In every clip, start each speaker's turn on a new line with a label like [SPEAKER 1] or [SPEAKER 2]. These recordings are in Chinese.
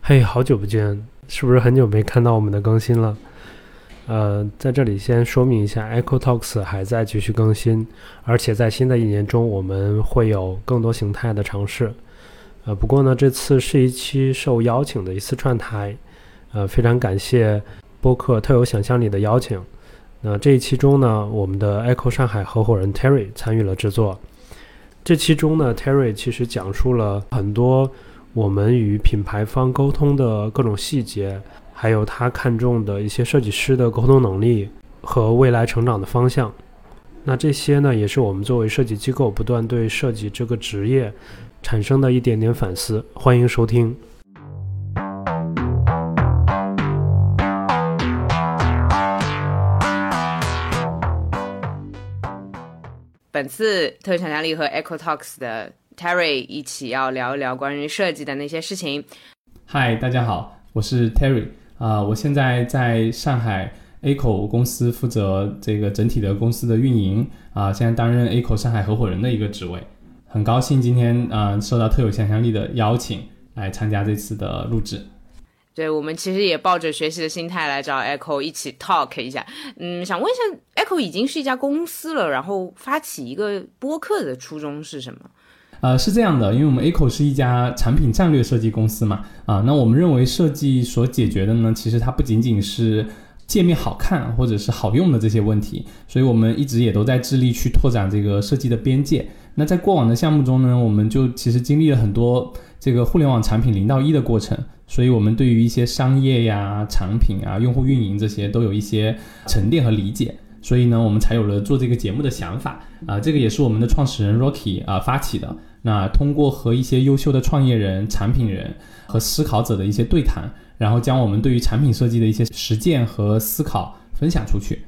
[SPEAKER 1] 嘿，好久不见，是不是很久没看到我们的更新了？呃，在这里先说明一下，Echo Talks 还在继续更新，而且在新的一年中，我们会有更多形态的尝试。呃，不过呢，这次是一期受邀请的一次串台，呃，非常感谢播客特有想象力的邀请。那这一期中呢，我们的 Echo 上海合伙人 Terry 参与了制作。这其中呢，Terry 其实讲述了很多。我们与品牌方沟通的各种细节，还有他看中的一些设计师的沟通能力和未来成长的方向，那这些呢，也是我们作为设计机构不断对设计这个职业产生的一点点反思。欢迎收听。
[SPEAKER 2] 本次特想象力和 Echo Talks 的。Terry 一起要聊一聊关于设计的那些事情。
[SPEAKER 3] 嗨，大家好，我是 Terry 啊，我现在在上海 A 口公司负责这个整体的公司的运营啊，现在担任 A 口上海合伙人的一个职位。很高兴今天啊受到特有想象力的邀请来参加这次的录制。
[SPEAKER 2] 对我们其实也抱着学习的心态来找 Echo 一起 talk 一下。嗯，想问一下，Echo 已经是一家公司了，然后发起一个播客的初衷是什么？
[SPEAKER 3] 呃，是这样的，因为我们 Echo 是一家产品战略设计公司嘛，啊，那我们认为设计所解决的呢，其实它不仅仅是界面好看或者是好用的这些问题，所以我们一直也都在致力去拓展这个设计的边界。那在过往的项目中呢，我们就其实经历了很多这个互联网产品零到一的过程，所以我们对于一些商业呀、产品啊、用户运营这些都有一些沉淀和理解。所以呢，我们才有了做这个节目的想法啊，这个也是我们的创始人 Rocky 啊发起的。那通过和一些优秀的创业人、产品人和思考者的一些对谈，然后将我们对于产品设计的一些实践和思考分享出去。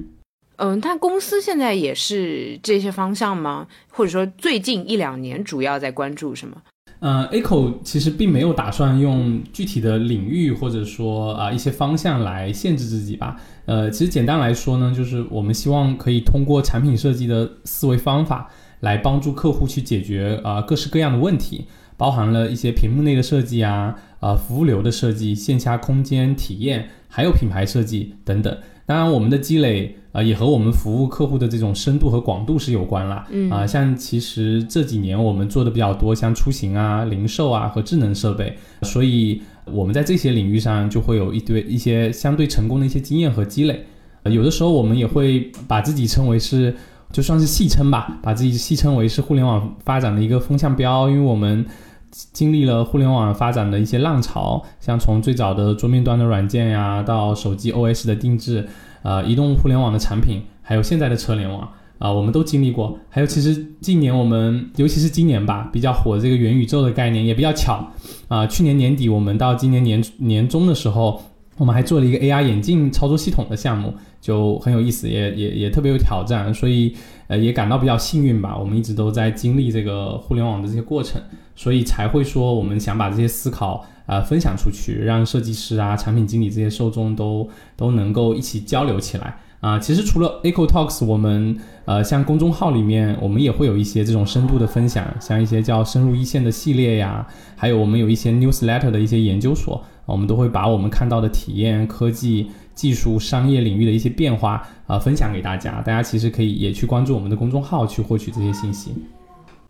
[SPEAKER 2] 嗯，但公司现在也是这些方向吗？或者说最近一两年主要在关注什么？
[SPEAKER 3] 呃，Aco 其实并没有打算用具体的领域或者说啊一些方向来限制自己吧。呃，其实简单来说呢，就是我们希望可以通过产品设计的思维方法。来帮助客户去解决啊各式各样的问题，包含了一些屏幕内的设计啊，啊服务流的设计、线下空间体验，还有品牌设计等等。当然，我们的积累啊也和我们服务客户的这种深度和广度是有关啦。嗯啊，像其实这几年我们做的比较多，像出行啊、零售啊和智能设备，所以我们在这些领域上就会有一堆一些相对成功的一些经验和积累。有的时候我们也会把自己称为是。就算是戏称吧，把自己戏称为是互联网发展的一个风向标，因为我们经历了互联网发展的一些浪潮，像从最早的桌面端的软件呀，到手机 OS 的定制，呃，移动互联网的产品，还有现在的车联网啊，我们都经历过。还有，其实近年我们，尤其是今年吧，比较火这个元宇宙的概念也比较巧啊。去年年底，我们到今年年年中的时候，我们还做了一个 AR 眼镜操作系统的项目。就很有意思，也也也特别有挑战，所以呃也感到比较幸运吧。我们一直都在经历这个互联网的这些过程，所以才会说我们想把这些思考啊分享出去，让设计师啊、产品经理这些受众都都能够一起交流起来啊。其实除了 Eco Talks，我们呃像公众号里面，我们也会有一些这种深度的分享，像一些叫深入一线的系列呀，还有我们有一些 Newsletter 的一些研究所，我们都会把我们看到的体验科技。技术、商业领域的一些变化啊，分享给大家。大家其实可以也去关注我们的公众号，去获取这些信息。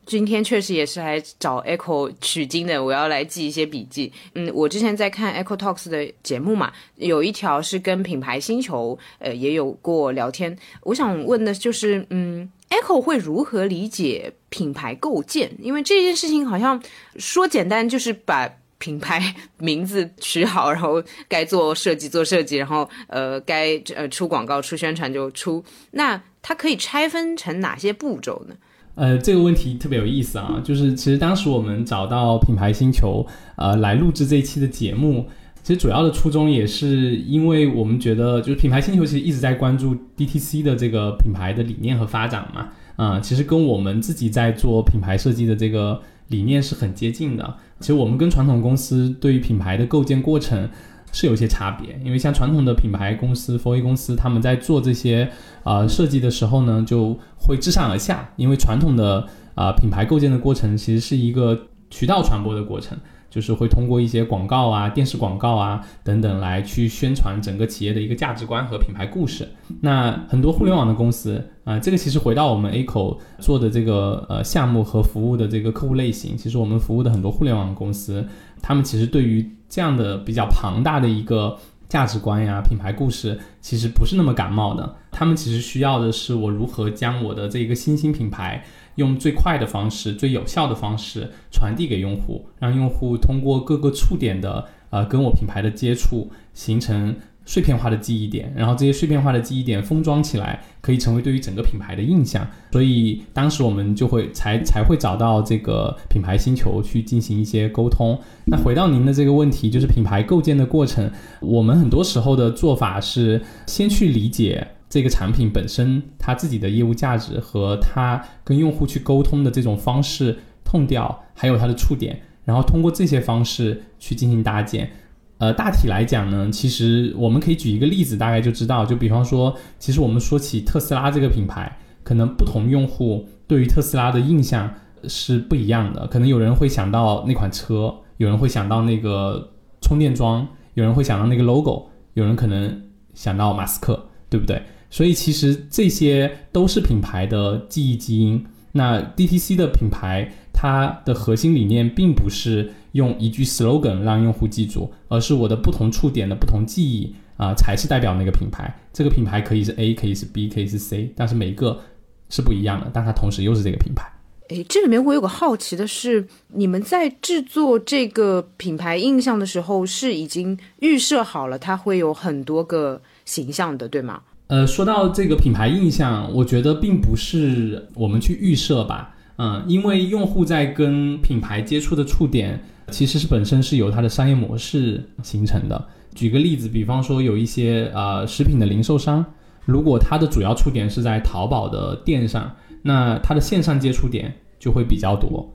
[SPEAKER 2] 今天确实也是来找 Echo 取经的，我要来记一些笔记。嗯，我之前在看 Echo Talks 的节目嘛，有一条是跟品牌星球呃也有过聊天。我想问的就是，嗯，Echo 会如何理解品牌构建？因为这件事情好像说简单就是把。品牌名字取好，然后该做设计做设计，然后呃该呃出广告出宣传就出。那它可以拆分成哪些步骤呢？
[SPEAKER 3] 呃，这个问题特别有意思啊，就是其实当时我们找到品牌星球呃来录制这一期的节目，其实主要的初衷也是因为我们觉得就是品牌星球其实一直在关注 DTC 的这个品牌的理念和发展嘛，啊，其实跟我们自己在做品牌设计的这个理念是很接近的。其实我们跟传统公司对于品牌的构建过程是有些差别，因为像传统的品牌公司、佛 A 公司，他们在做这些呃设计的时候呢，就会自上而下，因为传统的啊、品牌构建的过程其实是一个渠道传播的过程。就是会通过一些广告啊、电视广告啊等等来去宣传整个企业的一个价值观和品牌故事。那很多互联网的公司啊、这个其实回到我们 A 口做的这个呃项目和服务的这个客户类型，其实我们服务的很多互联网公司，他们其实对于这样的比较庞大的一个价值观呀、品牌故事，其实不是那么感冒的。他们其实需要的是我如何将我的这个新兴品牌。用最快的方式、最有效的方式传递给用户，让用户通过各个触点的呃跟我品牌的接触，形成碎片化的记忆点，然后这些碎片化的记忆点封装起来，可以成为对于整个品牌的印象。所以当时我们就会才才会找到这个品牌星球去进行一些沟通。那回到您的这个问题，就是品牌构建的过程，我们很多时候的做法是先去理解。这个产品本身它自己的业务价值和它跟用户去沟通的这种方式、痛调，还有它的触点，然后通过这些方式去进行搭建。呃，大体来讲呢，其实我们可以举一个例子，大概就知道。就比方说，其实我们说起特斯拉这个品牌，可能不同用户对于特斯拉的印象是不一样的。可能有人会想到那款车，有人会想到那个充电桩，有人会想到那个 logo，有人可能想到马斯克，对不对？所以其实这些都是品牌的记忆基因。那 DTC 的品牌，它的核心理念并不是用一句 slogan 让用户记住，而是我的不同触点的不同记忆啊，才是代表那个品牌。这个品牌可以是 A，可以是 B，可以是 C，但是每个是不一样的，但它同时又是这个品牌。
[SPEAKER 2] 诶，这里面我有个好奇的是，你们在制作这个品牌印象的时候，是已经预设好了它会有很多个形象的，对吗？
[SPEAKER 3] 呃，说到这个品牌印象，我觉得并不是我们去预设吧，嗯，因为用户在跟品牌接触的触点，其实是本身是由它的商业模式形成的。举个例子，比方说有一些呃食品的零售商，如果它的主要触点是在淘宝的店上，那它的线上接触点就会比较多，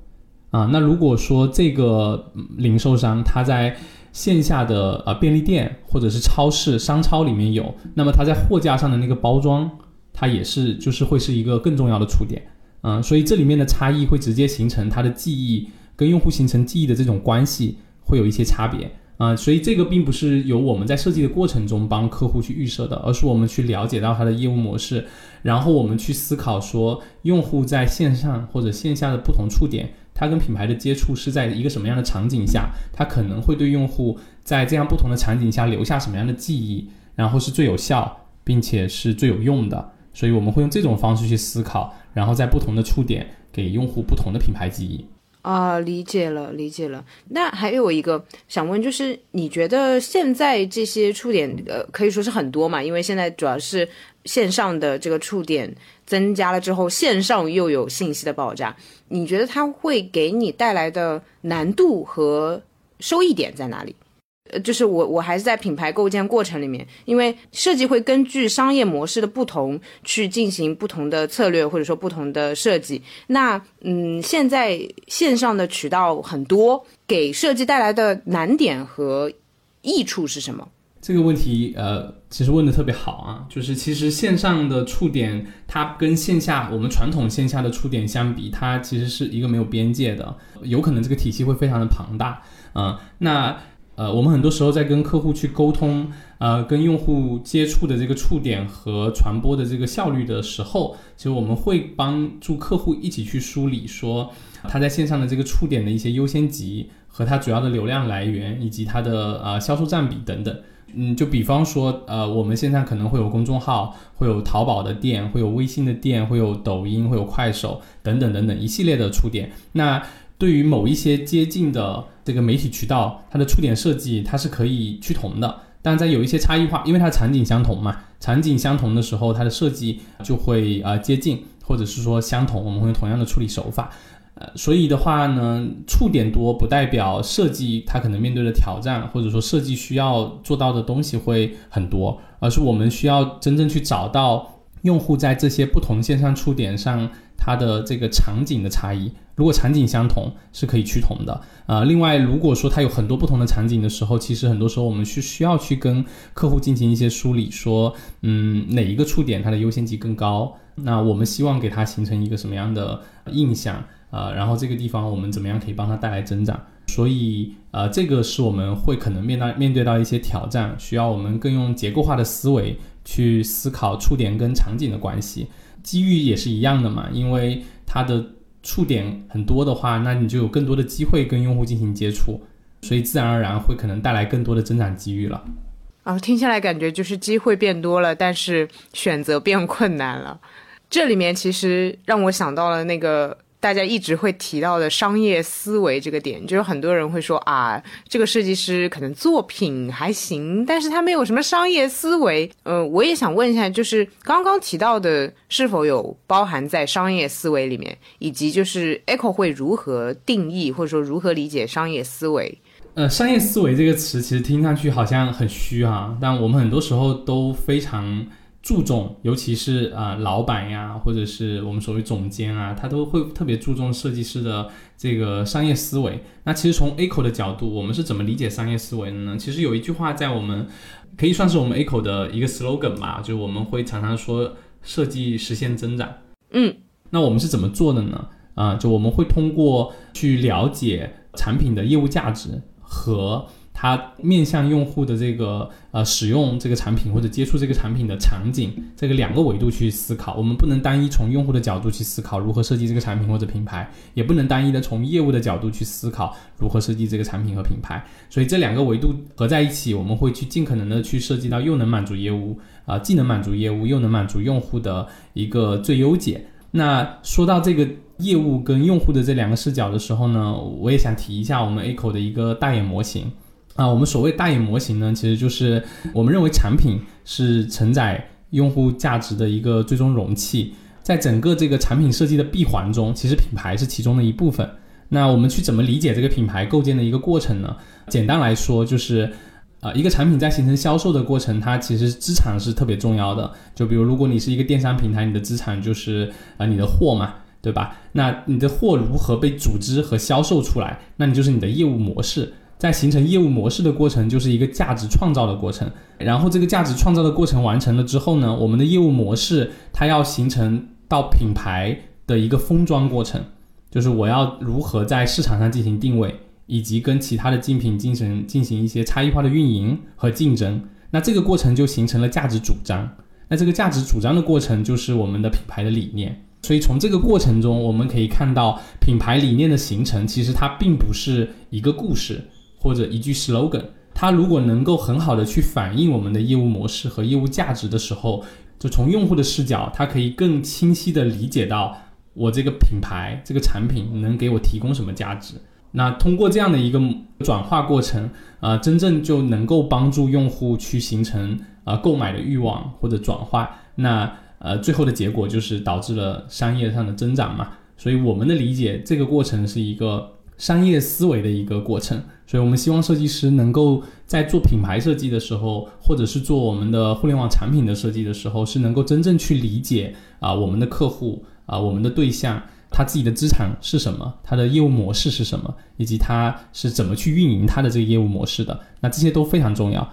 [SPEAKER 3] 啊，那如果说这个零售商它在线下的呃便利店或者是超市、商超里面有，那么它在货架上的那个包装，它也是就是会是一个更重要的触点，嗯，所以这里面的差异会直接形成它的记忆跟用户形成记忆的这种关系会有一些差别，啊，所以这个并不是由我们在设计的过程中帮客户去预设的，而是我们去了解到它的业务模式，然后我们去思考说用户在线上或者线下的不同触点。它跟品牌的接触是在一个什么样的场景下？它可能会对用户在这样不同的场景下留下什么样的记忆，然后是最有效并且是最有用的。所以我们会用这种方式去思考，然后在不同的触点给用户不同的品牌记忆。
[SPEAKER 2] 啊，理解了，理解了。那还有一个想问，就是你觉得现在这些触点，呃，可以说是很多嘛？因为现在主要是线上的这个触点增加了之后，线上又有信息的爆炸。你觉得它会给你带来的难度和收益点在哪里？呃，就是我我还是在品牌构建过程里面，因为设计会根据商业模式的不同去进行不同的策略或者说不同的设计。那嗯，现在线上的渠道很多，给设计带来的难点和益处是什么？
[SPEAKER 3] 这个问题，呃，其实问的特别好啊，就是其实线上的触点，它跟线下我们传统线下的触点相比，它其实是一个没有边界的，有可能这个体系会非常的庞大，嗯，那呃，我们很多时候在跟客户去沟通，呃，跟用户接触的这个触点和传播的这个效率的时候，其实我们会帮助客户一起去梳理，说他在线上的这个触点的一些优先级和它主要的流量来源，以及它的呃销售占比等等。嗯，就比方说，呃，我们现在可能会有公众号，会有淘宝的店，会有微信的店，会有抖音，会有快手等等等等一系列的触点。那对于某一些接近的这个媒体渠道，它的触点设计它是可以趋同的，但在有一些差异化，因为它的场景相同嘛，场景相同的时候，它的设计就会呃接近，或者是说相同，我们会用同样的处理手法。呃，所以的话呢，触点多不代表设计它可能面对的挑战，或者说设计需要做到的东西会很多，而是我们需要真正去找到用户在这些不同线上触点上它的这个场景的差异。如果场景相同，是可以趋同的。啊，另外如果说它有很多不同的场景的时候，其实很多时候我们是需要去跟客户进行一些梳理，说，嗯，哪一个触点它的优先级更高？那我们希望给它形成一个什么样的印象？呃，然后这个地方我们怎么样可以帮它带来增长？所以，呃，这个是我们会可能面到面对到一些挑战，需要我们更用结构化的思维去思考触点跟场景的关系。机遇也是一样的嘛，因为它的触点很多的话，那你就有更多的机会跟用户进行接触，所以自然而然会可能带来更多的增长机遇了。
[SPEAKER 2] 啊，听下来感觉就是机会变多了，但是选择变困难了。这里面其实让我想到了那个。大家一直会提到的商业思维这个点，就是很多人会说啊，这个设计师可能作品还行，但是他没有什么商业思维。呃，我也想问一下，就是刚刚提到的是否有包含在商业思维里面，以及就是 Echo 会如何定义或者说如何理解商业思维？
[SPEAKER 3] 呃，商业思维这个词其实听上去好像很虚哈，但我们很多时候都非常。注重，尤其是啊，老板呀，或者是我们所谓总监啊，他都会特别注重设计师的这个商业思维。那其实从 A 口的角度，我们是怎么理解商业思维的呢？其实有一句话在我们可以算是我们 A 口的一个 slogan 吧，就是我们会常常说设计实现增长。
[SPEAKER 2] 嗯，
[SPEAKER 3] 那我们是怎么做的呢？啊，就我们会通过去了解产品的业务价值和。它面向用户的这个呃使用这个产品或者接触这个产品的场景，这个两个维度去思考，我们不能单一从用户的角度去思考如何设计这个产品或者品牌，也不能单一的从业务的角度去思考如何设计这个产品和品牌。所以这两个维度合在一起，我们会去尽可能的去设计到又能满足业务啊，既能满足业务又能满足用户的一个最优解。那说到这个业务跟用户的这两个视角的时候呢，我也想提一下我们 A 口的一个大眼模型。啊，我们所谓大眼模型呢，其实就是我们认为产品是承载用户价值的一个最终容器，在整个这个产品设计的闭环中，其实品牌是其中的一部分。那我们去怎么理解这个品牌构建的一个过程呢？简单来说，就是啊，一个产品在形成销售的过程，它其实资产是特别重要的。就比如，如果你是一个电商平台，你的资产就是啊你的货嘛，对吧？那你的货如何被组织和销售出来？那你就是你的业务模式。在形成业务模式的过程，就是一个价值创造的过程。然后这个价值创造的过程完成了之后呢，我们的业务模式它要形成到品牌的一个封装过程，就是我要如何在市场上进行定位，以及跟其他的竞品进行进行一些差异化的运营和竞争。那这个过程就形成了价值主张。那这个价值主张的过程就是我们的品牌的理念。所以从这个过程中，我们可以看到品牌理念的形成，其实它并不是一个故事。或者一句 slogan，它如果能够很好的去反映我们的业务模式和业务价值的时候，就从用户的视角，它可以更清晰的理解到我这个品牌、这个产品能给我提供什么价值。那通过这样的一个转化过程，啊，真正就能够帮助用户去形成啊购买的欲望或者转化。那呃，最后的结果就是导致了商业上的增长嘛。所以我们的理解，这个过程是一个商业思维的一个过程。所以，我们希望设计师能够在做品牌设计的时候，或者是做我们的互联网产品的设计的时候，是能够真正去理解啊我们的客户啊我们的对象他自己的资产是什么，他的业务模式是什么，以及他是怎么去运营他的这个业务模式的。那这些都非常重要。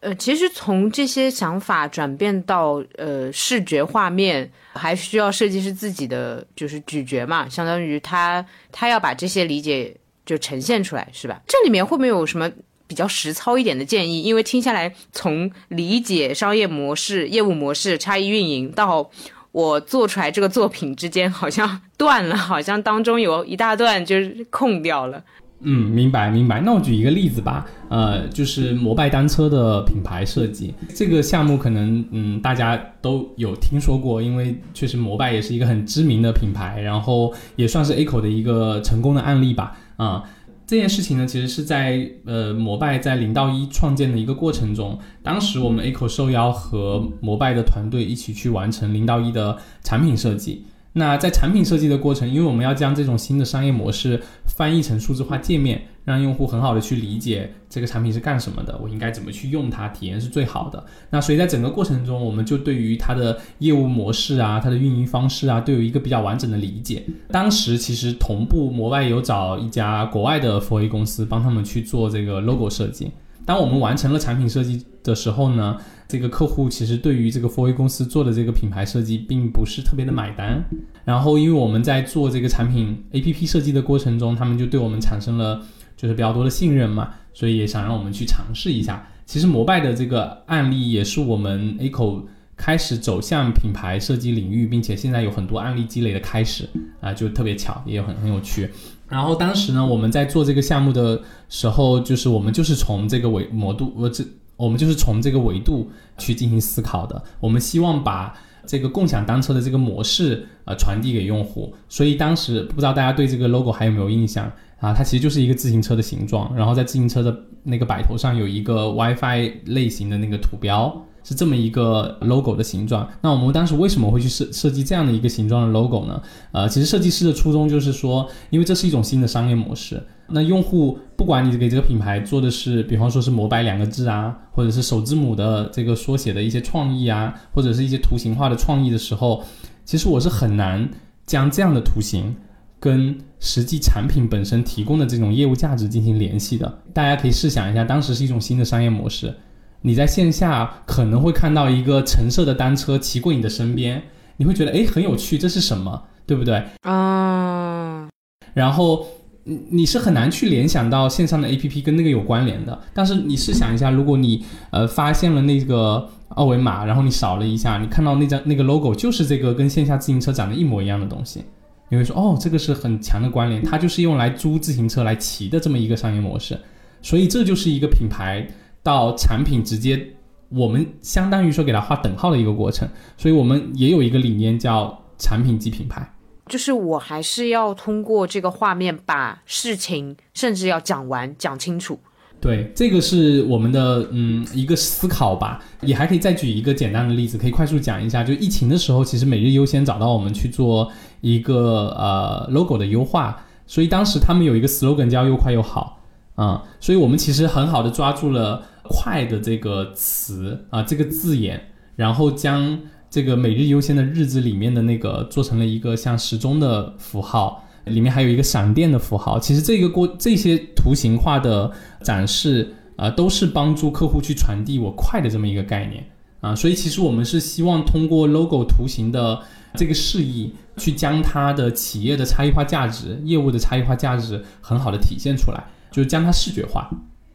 [SPEAKER 2] 呃，其实从这些想法转变到呃视觉画面，还需要设计师自己的就是咀嚼嘛，相当于他他要把这些理解。就呈现出来是吧？这里面会不会有什么比较实操一点的建议？因为听下来，从理解商业模式、业务模式、差异运营到我做出来这个作品之间，好像断了，好像当中有一大段就是空掉了。
[SPEAKER 3] 嗯，明白明白。那我举一个例子吧，呃，就是摩拜单车的品牌设计这个项目，可能嗯大家都有听说过，因为确实摩拜也是一个很知名的品牌，然后也算是 A 口的一个成功的案例吧。啊，这件事情呢，其实是在呃摩拜在零到一创建的一个过程中，当时我们 A 口受邀和摩拜的团队一起去完成零到一的产品设计。那在产品设计的过程，因为我们要将这种新的商业模式翻译成数字化界面，让用户很好的去理解这个产品是干什么的，我应该怎么去用它，体验是最好的。那所以在整个过程中，我们就对于它的业务模式啊，它的运营方式啊，都有一个比较完整的理解。当时其实同步，摩拜有找一家国外的 4A 公司帮他们去做这个 logo 设计。当我们完成了产品设计的时候呢，这个客户其实对于这个 4A 公司做的这个品牌设计并不是特别的买单。然后，因为我们在做这个产品 APP 设计的过程中，他们就对我们产生了就是比较多的信任嘛，所以也想让我们去尝试一下。其实摩拜的这个案例也是我们 A 口开始走向品牌设计领域，并且现在有很多案例积累的开始啊，就特别巧，也很很有趣。然后当时呢，我们在做这个项目的时候，就是我们就是从这个维摩度，呃，这我们就是从这个维度去进行思考的。我们希望把这个共享单车的这个模式呃传递给用户。所以当时不知道大家对这个 logo 还有没有印象啊？它其实就是一个自行车的形状，然后在自行车的那个摆头上有一个 WiFi 类型的那个图标。是这么一个 logo 的形状。那我们当时为什么会去设设计这样的一个形状的 logo 呢？呃，其实设计师的初衷就是说，因为这是一种新的商业模式。那用户不管你给这个品牌做的是，比方说是“摩拜”两个字啊，或者是首字母的这个缩写的一些创意啊，或者是一些图形化的创意的时候，其实我是很难将这样的图形跟实际产品本身提供的这种业务价值进行联系的。大家可以试想一下，当时是一种新的商业模式。你在线下可能会看到一个橙色的单车骑过你的身边，你会觉得哎很有趣，这是什么，对不对？
[SPEAKER 2] 啊，
[SPEAKER 3] 然后你你是很难去联想到线上的 APP 跟那个有关联的。但是你试想一下，如果你呃发现了那个二维码，然后你扫了一下，你看到那张那个 logo 就是这个跟线下自行车长得一模一样的东西，你会说哦，这个是很强的关联，它就是用来租自行车来骑的这么一个商业模式。所以这就是一个品牌。到产品直接，我们相当于说给它画等号的一个过程，所以我们也有一个理念叫产品即品牌，
[SPEAKER 2] 就是我还是要通过这个画面把事情甚至要讲完讲清楚。
[SPEAKER 3] 对，这个是我们的嗯一个思考吧，也还可以再举一个简单的例子，可以快速讲一下，就疫情的时候，其实每日优先找到我们去做一个呃 logo 的优化，所以当时他们有一个 slogan 叫又快又好啊，所以我们其实很好的抓住了。快的这个词啊，这个字眼，然后将这个每日优先的日子里面的那个做成了一个像时钟的符号，里面还有一个闪电的符号。其实这个过这些图形化的展示啊，都是帮助客户去传递我快的这么一个概念啊。所以其实我们是希望通过 logo 图形的这个示意，去将它的企业的差异化价值、业务的差异化价值很好的体现出来，就是将它视觉化。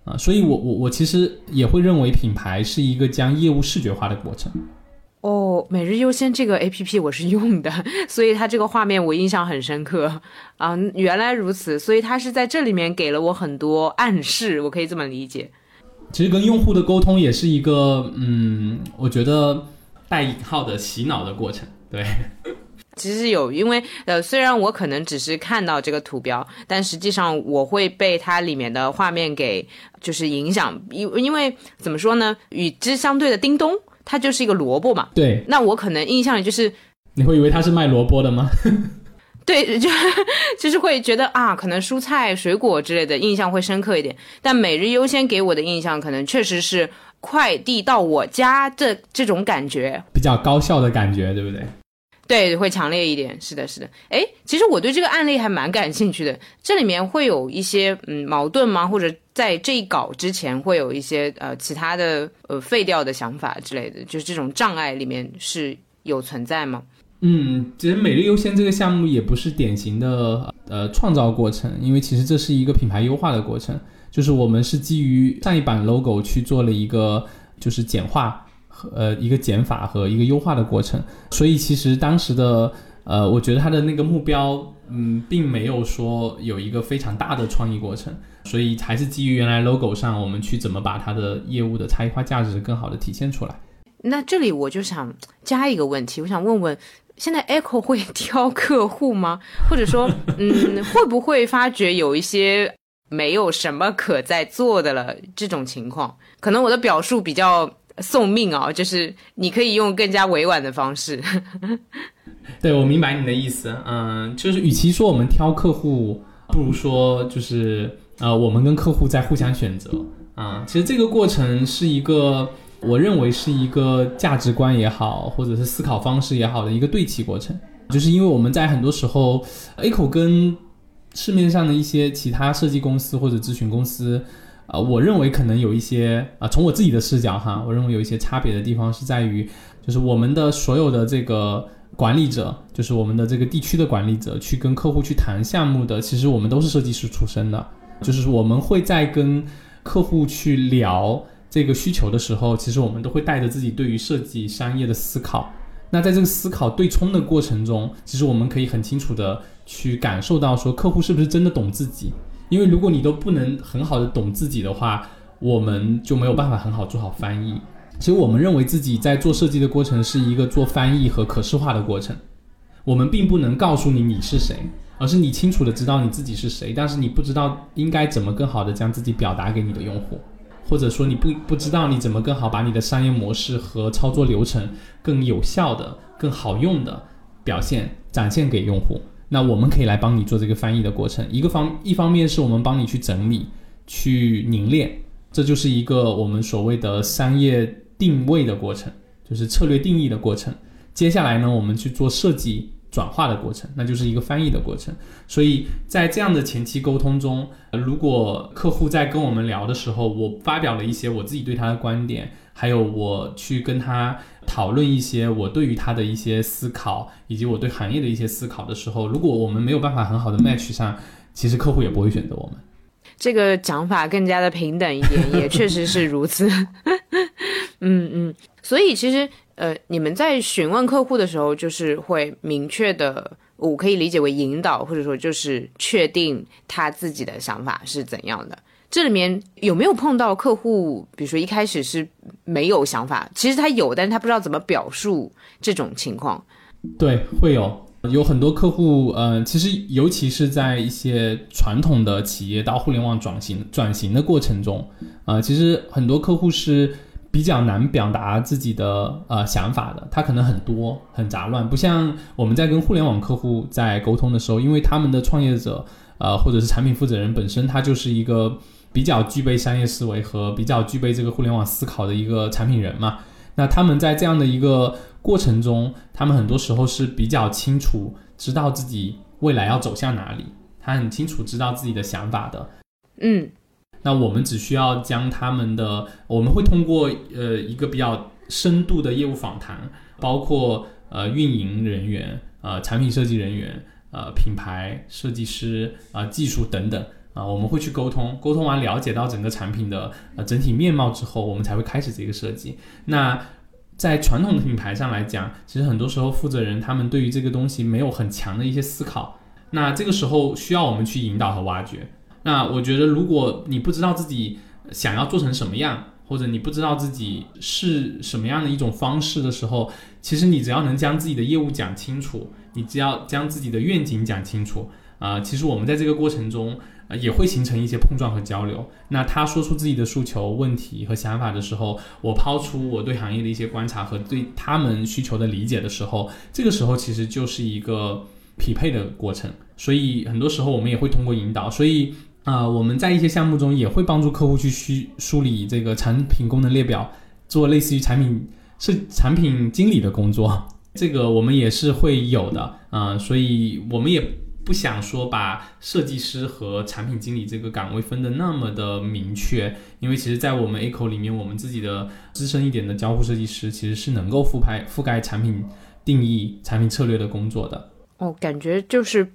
[SPEAKER 3] 啊，所以，我我我其实也会认为品牌是一个将业务视觉化的过程。
[SPEAKER 2] 哦，每日优先这个 A P P 我是用的，所以它这个画面我印象很深刻啊。原来如此，所以它是在这里面给了我很多暗示，我可以这么理解。
[SPEAKER 3] 其实跟用户的沟通也是一个，嗯，我觉得带引号的洗脑的过程，对。
[SPEAKER 2] 其实有，因为呃，虽然我可能只是看到这个图标，但实际上我会被它里面的画面给就是影响，因因为怎么说呢？与之相对的叮咚，它就是一个萝卜嘛。
[SPEAKER 3] 对。
[SPEAKER 2] 那我可能印象里就是，
[SPEAKER 3] 你会以为它是卖萝卜的吗？
[SPEAKER 2] 对，就就是会觉得啊，可能蔬菜、水果之类的印象会深刻一点。但每日优先给我的印象，可能确实是快递到我家这这种感觉，
[SPEAKER 3] 比较高效的感觉，对不对？
[SPEAKER 2] 对，会强烈一点。是的，是的。哎，其实我对这个案例还蛮感兴趣的。这里面会有一些嗯矛盾吗？或者在这一稿之前会有一些呃其他的呃废掉的想法之类的？就是这种障碍里面是有存在吗？
[SPEAKER 3] 嗯，其实每日优先这个项目也不是典型的呃创造过程，因为其实这是一个品牌优化的过程。就是我们是基于上一版 logo 去做了一个就是简化。呃，一个减法和一个优化的过程，所以其实当时的呃，我觉得他的那个目标，嗯，并没有说有一个非常大的创意过程，所以还是基于原来 logo 上，我们去怎么把它的业务的差异化价值更好的体现出来。
[SPEAKER 2] 那这里我就想加一个问题，我想问问，现在 Echo 会挑客户吗？或者说，嗯，会不会发觉有一些没有什么可在做的了这种情况？可能我的表述比较。送命哦！就是你可以用更加委婉的方式。
[SPEAKER 3] 对，我明白你的意思。嗯，就是与其说我们挑客户，不如说就是呃，我们跟客户在互相选择。啊，其实这个过程是一个，我认为是一个价值观也好，或者是思考方式也好的一个对齐过程。就是因为我们在很多时候，A 口跟市面上的一些其他设计公司或者咨询公司。呃，我认为可能有一些啊、从我自己的视角哈，我认为有一些差别的地方是在于，就是我们的所有的这个管理者，就是我们的这个地区的管理者，去跟客户去谈项目的，其实我们都是设计师出身的，就是我们会在跟客户去聊这个需求的时候，其实我们都会带着自己对于设计商业的思考。那在这个思考对冲的过程中，其实我们可以很清楚的去感受到说客户是不是真的懂自己。因为如果你都不能很好的懂自己的话，我们就没有办法很好做好翻译。其实我们认为自己在做设计的过程是一个做翻译和可视化的过程。我们并不能告诉你你是谁，而是你清楚的知道你自己是谁，但是你不知道应该怎么更好的将自己表达给你的用户，或者说你不不知道你怎么更好把你的商业模式和操作流程更有效的、更好用的表现展现给用户。那我们可以来帮你做这个翻译的过程。一个方一方面是我们帮你去整理、去凝练，这就是一个我们所谓的商业定位的过程，就是策略定义的过程。接下来呢，我们去做设计转化的过程，那就是一个翻译的过程。所以在这样的前期沟通中，如果客户在跟我们聊的时候，我发表了一些我自己对他的观点，还有我去跟他讨论一些我对于他的一些思考，以及我对行业的一些思考的时候，如果我们没有办法很好的 match 上，其实客户也不会选择我们。
[SPEAKER 2] 这个讲法更加的平等一点，也确实是如此。嗯嗯，所以其实呃，你们在询问客户的时候，就是会明确的，我可以理解为引导，或者说就是确定他自己的想法是怎样的。这里面有没有碰到客户，比如说一开始是没有想法，其实他有，但是他不知道怎么表述这种情况？
[SPEAKER 3] 对，会有有很多客户，呃，其实尤其是在一些传统的企业到互联网转型转型的过程中，啊、其实很多客户是比较难表达自己的呃想法的，他可能很多很杂乱，不像我们在跟互联网客户在沟通的时候，因为他们的创业者，呃，或者是产品负责人本身，他就是一个比较具备商业思维和比较具备这个互联网思考的一个产品人嘛。那他们在这样的一个过程中，他们很多时候是比较清楚知道自己未来要走向哪里，他很清楚知道自己的想法的。
[SPEAKER 2] 嗯
[SPEAKER 3] 那我们只需要将他们的，我们会通过呃一个比较深度的业务访谈，包括呃运营人员、呃产品设计人员、呃品牌设计师啊、技术等等啊、我们会去沟通，沟通完了解到整个产品的呃整体面貌之后，我们才会开始这个设计。那在传统的品牌上来讲，其实很多时候负责人他们对于这个东西没有很强的一些思考，那这个时候需要我们去引导和挖掘。那我觉得，如果你不知道自己想要做成什么样，或者你不知道自己是什么样的一种方式的时候，其实你只要能将自己的业务讲清楚，你只要将自己的愿景讲清楚，啊、其实我们在这个过程中。也会形成一些碰撞和交流。那他说出自己的诉求、问题和想法的时候，我抛出我对行业的一些观察和对他们需求的理解的时候，这个时候其实就是一个匹配的过程。所以很多时候我们也会通过引导，所以啊、我们在一些项目中也会帮助客户去需梳理这个产品功能列表，做类似于产品是产品经理的工作。这个我们也是会有的啊、所以我们也不想说把设计师和产品经理这个岗位分得那么的明确，因为其实，在我们 A 口里面，我们自己的资深一点的交互设计师其实是能够覆盖覆盖产品定义、产品策略的工作的。
[SPEAKER 2] 哦，感觉就是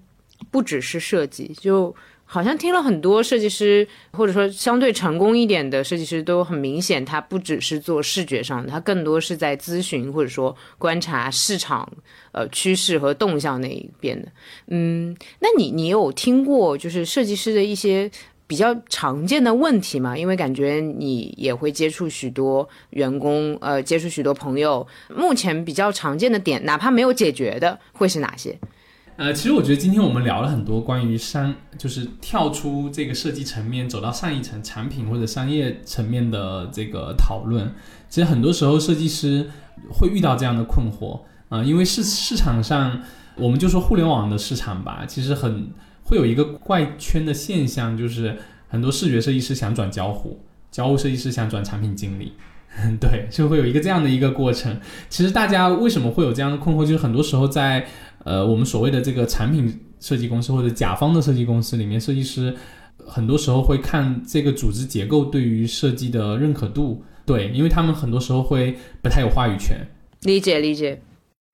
[SPEAKER 2] 不只是设计，就好像听了很多设计师，或者说相对成功一点的设计师，都很明显，他不只是做视觉上的，他更多是在咨询或者说观察市场呃趋势和动向那一边的。嗯，那你你有听过就是设计师的一些？比较常见的问题嘛，因为感觉你也会接触许多员工，呃，接触许多朋友。目前比较常见的点，哪怕没有解决的，会是哪些？
[SPEAKER 3] 呃，其实我觉得今天我们聊了很多关于商，就是跳出这个设计层面，走到上一层产品或者商业层面的这个讨论。其实很多时候设计师会遇到这样的困惑啊、因为市市场上，我们就说互联网的市场吧，其实很会有一个怪圈的现象，就是很多视觉设计师想转交互，交互设计师想转产品经理。对，就会有一个这样的一个过程。其实大家为什么会有这样的困惑？就是很多时候在呃我们所谓的这个产品设计公司或者甲方的设计公司里面，设计师很多时候会看这个组织结构对于设计的认可度，对，因为他们很多时候会不太有话语权。
[SPEAKER 2] 理解理解。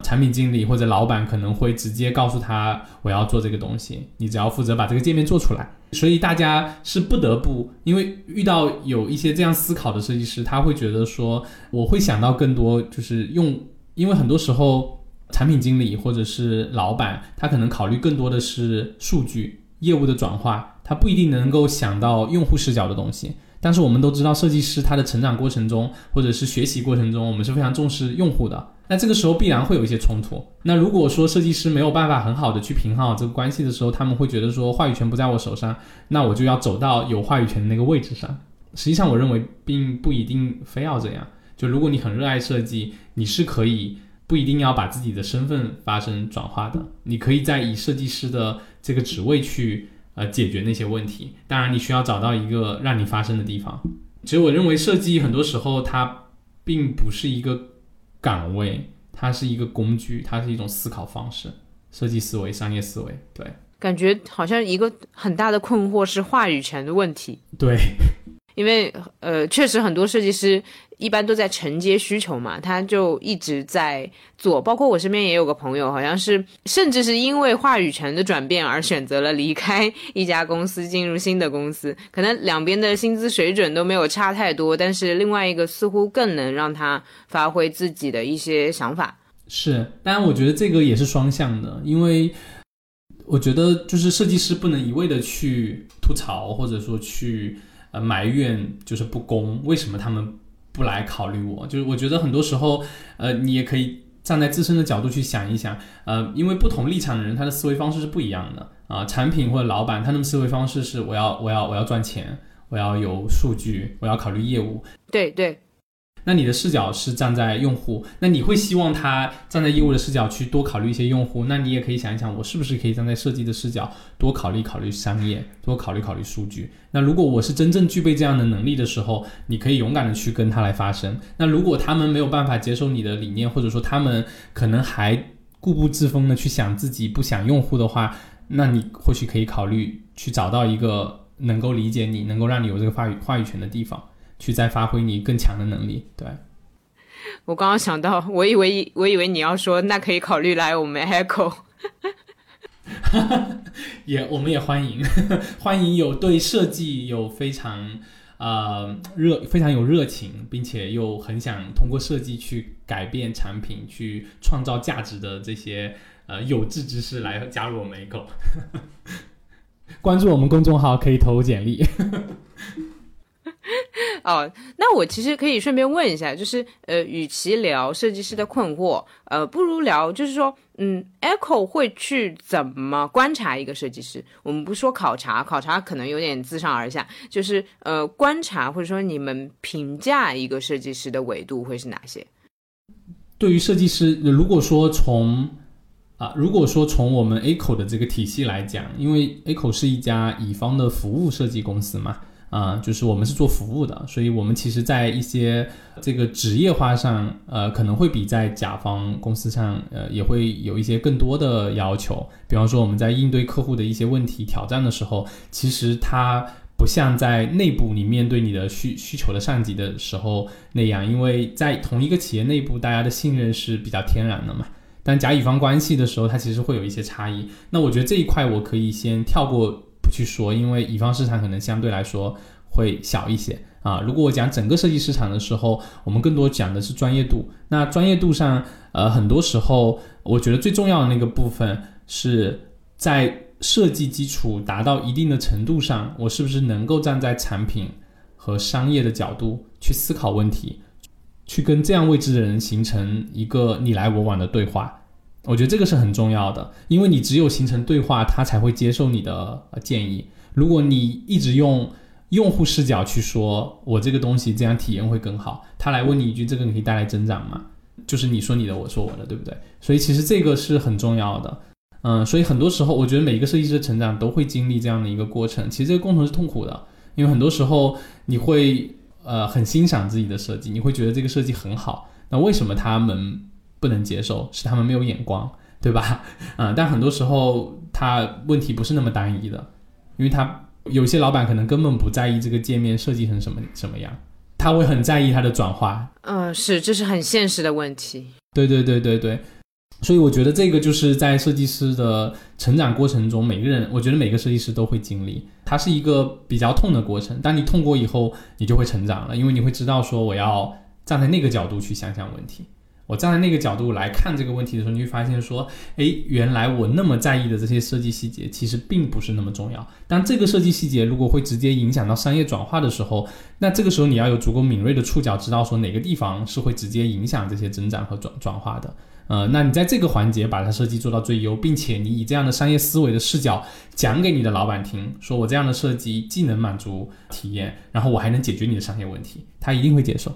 [SPEAKER 3] 产品经理或者老板可能会直接告诉他我要做这个东西，你只要负责把这个界面做出来。所以大家是不得不，因为遇到有一些这样思考的设计师，他会觉得说我会想到更多，就是用，因为很多时候产品经理或者是老板，他可能考虑更多的是数据业务的转化，他不一定能够想到用户视角的东西。但是我们都知道，设计师他的成长过程中或者是学习过程中，我们是非常重视用户的。那这个时候必然会有一些冲突。那如果说设计师没有办法很好的去平衡好这个关系的时候，他们会觉得说话语权不在我手上，那我就要走到有话语权的那个位置上。实际上，我认为并不一定非要这样。就如果你很热爱设计，你是可以不一定要把自己的身份发生转化的。你可以在以设计师的这个职位去呃解决那些问题。当然，你需要找到一个让你发声的地方。其实我认为设计很多时候它并不是一个。岗位，它是一个工具，它是一种思考方式，设计思维、商业思维。对，
[SPEAKER 2] 感觉好像一个很大的困惑是话语权的问题。
[SPEAKER 3] 对。
[SPEAKER 2] 因为呃，确实很多设计师一般都在承接需求嘛，他就一直在做。包括我身边也有个朋友，好像是甚至是因为话语权的转变而选择了离开一家公司，进入新的公司。可能两边的薪资水准都没有差太多，但是另外一个似乎更能让他发挥自己的一些想法。
[SPEAKER 3] 是，当然我觉得这个也是双向的，因为我觉得就是设计师不能一味的去吐槽，或者说去。呃，埋怨就是不公，为什么他们不来考虑我？就是我觉得很多时候，呃，你也可以站在自身的角度去想一想，呃，因为不同立场的人，他的思维方式是不一样的啊。产品或者老板，他们思维方式是我要我要我要赚钱，我要有数据，我要考虑业务。
[SPEAKER 2] 对对。
[SPEAKER 3] 那你的视角是站在用户，那你会希望他站在业务的视角去多考虑一些用户，那你也可以想一想，我是不是可以站在设计的视角多考虑考虑商业，多考虑考虑数据。那如果我是真正具备这样的能力的时候，你可以勇敢的去跟他来发声。那如果他们没有办法接受你的理念，或者说他们可能还固步自封的去想自己不想用户的话，那你或许可以考虑去找到一个能够理解你、能够让你有这个话语话语权的地方。去再发挥你更强的能力。对，
[SPEAKER 2] 我刚刚想到，我以为我以为你要说，那可以考虑来我们 Echo，
[SPEAKER 3] 也我们也欢迎，欢迎有对设计有非常呃热非常有热情，并且又很想通过设计去改变产品、去创造价值的这些呃有志之士来加入我们 Echo。关注我们公众号可以投简历。
[SPEAKER 2] 哦，那我其实可以顺便问一下，就是呃，与其聊设计师的困惑，呃，不如聊就是说，嗯，Echo 会去怎么观察一个设计师？我们不说考察，考察可能有点自上而下，就是呃，观察或者说你们评价一个设计师的维度会是哪些？
[SPEAKER 3] 对于设计师，如果说从啊，如果说从我们 Echo 的这个体系来讲，因为 Echo 是一家乙方的服务设计公司嘛。啊，就是我们是做服务的，所以我们其实，在一些这个职业化上，呃，可能会比在甲方公司上，呃，也会有一些更多的要求。比方说，我们在应对客户的一些问题挑战的时候，其实它不像在内部你面对你的需需求的上级的时候那样，因为在同一个企业内部，大家的信任是比较天然的嘛。但甲乙方关系的时候，它其实会有一些差异。那我觉得这一块我可以先跳过。不去说，因为乙方市场可能相对来说会小一些啊。如果我讲整个设计市场的时候，我们更多讲的是专业度。那专业度上，呃，很多时候我觉得最重要的那个部分是在设计基础达到一定的程度上，我是不是能够站在产品和商业的角度去思考问题，去跟这样位置的人形成一个你来我往的对话。我觉得这个是很重要的，因为你只有形成对话，他才会接受你的建议。如果你一直用用户视角去说，我这个东西这样体验会更好，他来问你一句，这个你可以带来增长吗？就是你说你的，我说我的，对不对？所以其实这个是很重要的。嗯，所以很多时候，我觉得每一个设计师的成长都会经历这样的一个过程。其实这个过程是痛苦的，因为很多时候你会呃很欣赏自己的设计，你会觉得这个设计很好，那为什么他们？不能接受是他们没有眼光，对吧？啊，但很多时候他问题不是那么单一的，因为他有些老板可能根本不在意这个界面设计成什么什么样，他会很在意它的转化。
[SPEAKER 2] 嗯，是，这是很现实的问题。
[SPEAKER 3] 对对对对对，所以我觉得这个就是在设计师的成长过程中，每个人，我觉得每个设计师都会经历，它是一个比较痛的过程。当你痛过以后，你就会成长了，因为你会知道说我要站在那个角度去想想问题。我站在那个角度来看这个问题的时候，你会发现说，哎，原来我那么在意的这些设计细节，其实并不是那么重要。当这个设计细节如果会直接影响到商业转化的时候，那这个时候你要有足够敏锐的触角，知道说哪个地方是会直接影响这些增长和转转化的。呃，那你在这个环节把它设计做到最优，并且你以这样的商业思维的视角讲给你的老板听，说我这样的设计既能满足体验，然后我还能解决你的商业问题，他一定会接受。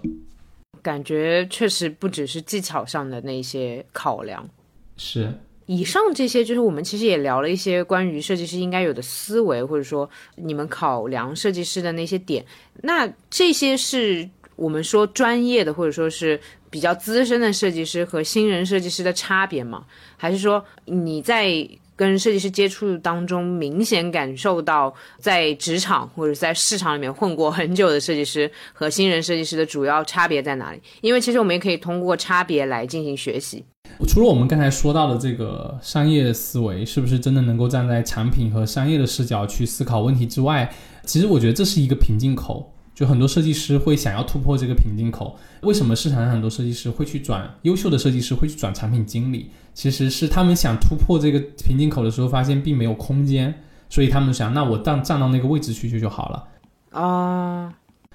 [SPEAKER 2] 感觉确实不只是技巧上的那些考量，
[SPEAKER 3] 是
[SPEAKER 2] 以上这些，就是我们其实也聊了一些关于设计师应该有的思维，或者说你们考量设计师的那些点。那这些是我们说专业的，或者说是比较资深的设计师和新人设计师的差别吗？还是说你在？跟设计师接触当中，明显感受到在职场或者在市场里面混过很久的设计师和新人设计师的主要差别在哪里？因为其实我们也可以通过差别来进行学习。
[SPEAKER 3] 除了我们刚才说到的这个商业思维，是不是真的能够站在产品和商业的视角去思考问题之外，其实我觉得这是一个瓶颈口。就很多设计师会想要突破这个瓶颈口，为什么市场上很多设计师会去转优秀的设计师会去转产品经理？其实是他们想突破这个瓶颈口的时候，发现并没有空间，所以他们想，那我站站到那个位置去就就好了
[SPEAKER 2] 啊，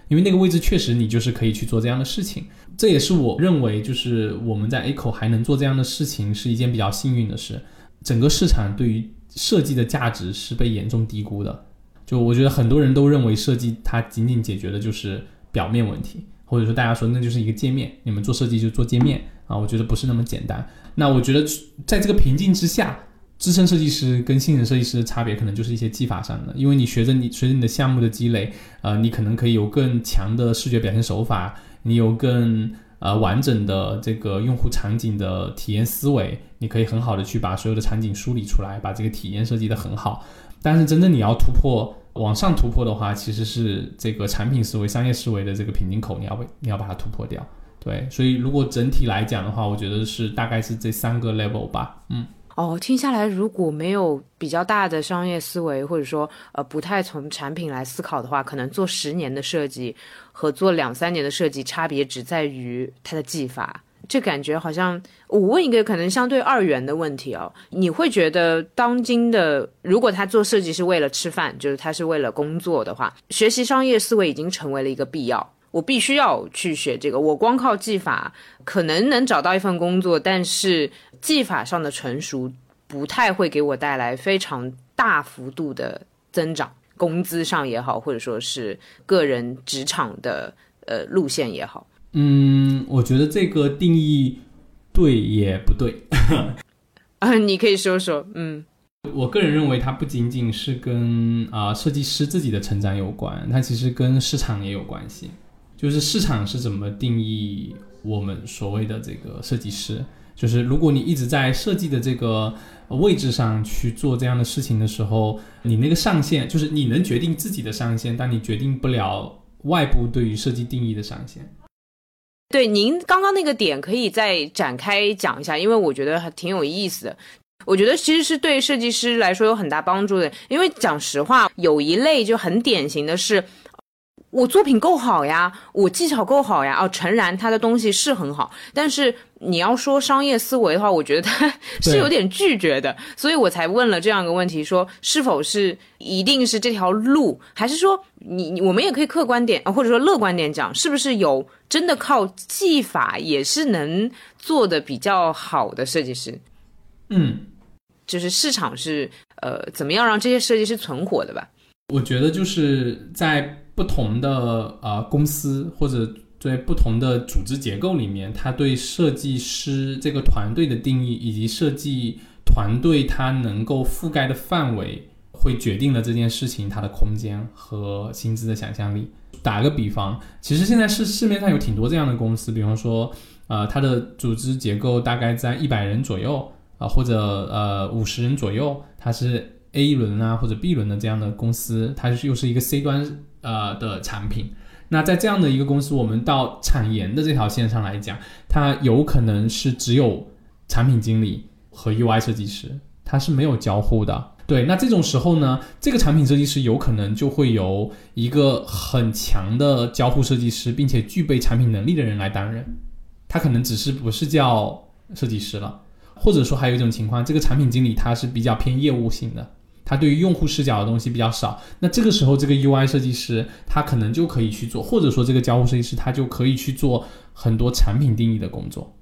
[SPEAKER 3] 因为那个位置确实你就是可以去做这样的事情。这也是我认为，就是我们在 A 口还能做这样的事情，是一件比较幸运的事。整个市场对于设计的价值是被严重低估的。就我觉得很多人都认为设计它仅仅解决的就是表面问题，或者说大家说那就是一个界面，你们做设计就做界面啊，我觉得不是那么简单。那我觉得在这个瓶颈之下，资深设计师跟新人设计师的差别可能就是一些技法上的，因为你学着你随着你的项目的积累，呃，你可能可以有更强的视觉表现手法，你有更呃完整的这个用户场景的体验思维，你可以很好的去把所有的场景梳理出来，把这个体验设计的很好。但是真正你要突破往上突破的话，其实是这个产品思维、商业思维的这个瓶颈口，你要被你要把它突破掉。对，所以如果整体来讲的话，我觉得是大概是这三个 level 吧。嗯，
[SPEAKER 2] 哦，听下来，如果没有比较大的商业思维，或者说呃不太从产品来思考的话，可能做十年的设计和做两三年的设计差别只在于它的技法。这感觉好像，我问一个可能相对二元的问题哦，你会觉得当今的如果他做设计是为了吃饭，就是他是为了工作的话，学习商业思维已经成为了一个必要，我必须要去学这个，我光靠技法可能能找到一份工作，但是技法上的成熟不太会给我带来非常大幅度的增长，工资上也好，或者说是个人职场的呃路线也好。
[SPEAKER 3] 嗯，我觉得这个定义对也不对
[SPEAKER 2] 啊，你可以说说。嗯，
[SPEAKER 3] 我个人认为它不仅仅是跟啊设计师自己的成长有关，它其实跟市场也有关系。就是市场是怎么定义我们所谓的这个设计师？就是如果你一直在设计的这个位置上去做这样的事情的时候，你那个上限就是你能决定自己的上限，但你决定不了外部对于设计定义的上限。
[SPEAKER 2] 对，您刚刚那个点可以再展开讲一下，因为我觉得还挺有意思的。我觉得其实是对设计师来说有很大帮助的，因为讲实话，有一类就很典型的是。我作品够好呀，我技巧够好呀。哦，诚然，他的东西是很好，但是你要说商业思维的话，我觉得 他是有点拒绝的，所以我才问了这样一个问题：说是否是一定是这条路，还是说你我们也可以客观点啊，或者说乐观点讲，是不是有真的靠技法也是能做的比较好的设计师？
[SPEAKER 3] 嗯，
[SPEAKER 2] 就是市场是呃怎么样让这些设计师存活的吧？
[SPEAKER 3] 我觉得就是在。不同的呃公司或者在不同的组织结构里面，他对设计师这个团队的定义以及设计团队它能够覆盖的范围，会决定了这件事情它的空间和薪资的想象力。打个比方，其实现在市市面上有挺多这样的公司，比方说，呃，它的组织结构大概在一百人左右啊，或者呃五十人左右，它是 A 轮啊或者 B 轮的这样的公司，它又是一个 C 端呃的产品。那在这样的一个公司，我们到产研的这条线上来讲，它有可能是只有产品经理和 UI 设计师，它是没有交互的。对，那这种时候呢，这个产品设计师有可能就会由一个很强的交互设计师，并且具备产品能力的人来担任，他可能只是不是叫设计师了，或者说还有一种情况，这个产品经理他是比较偏业务性的。他对于用户视角的东西比较少，那这个时候这个 UI 设计师他可能就可以去做，或者说这个交互设计师他就可以去做很多产品定义的工作。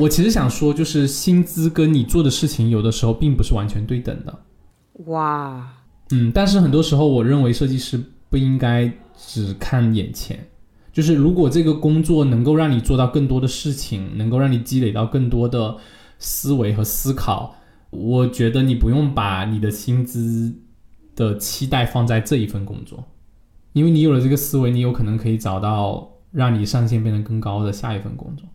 [SPEAKER 3] 我其实想说，就是薪资跟你做的事情有的时候并不是完全对等的。
[SPEAKER 2] 哇，
[SPEAKER 3] 嗯，但是很多时候我认为设计师不应该只看眼前，就是如果这个工作能够让你做到更多的事情，能够让你积累到更多的思维和思考。我觉得你不用把你的薪资的期待放在这一份工作，因为你有了这个思维，你有可能可以找到让你上限变得更高的下一份工作。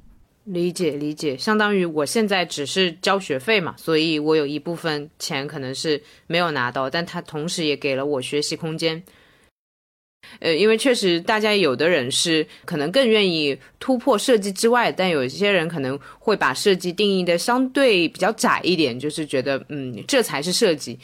[SPEAKER 2] 理解理解，相当于我现在只是交学费嘛，所以我有一部分钱可能是没有拿到，但它同时也给了我学习空间。呃，因为确实，大家有的人是可能更愿意突破设计之外，但有一些人可能会把设计定义的相对比较窄一点，就是觉得，嗯，这才是设计。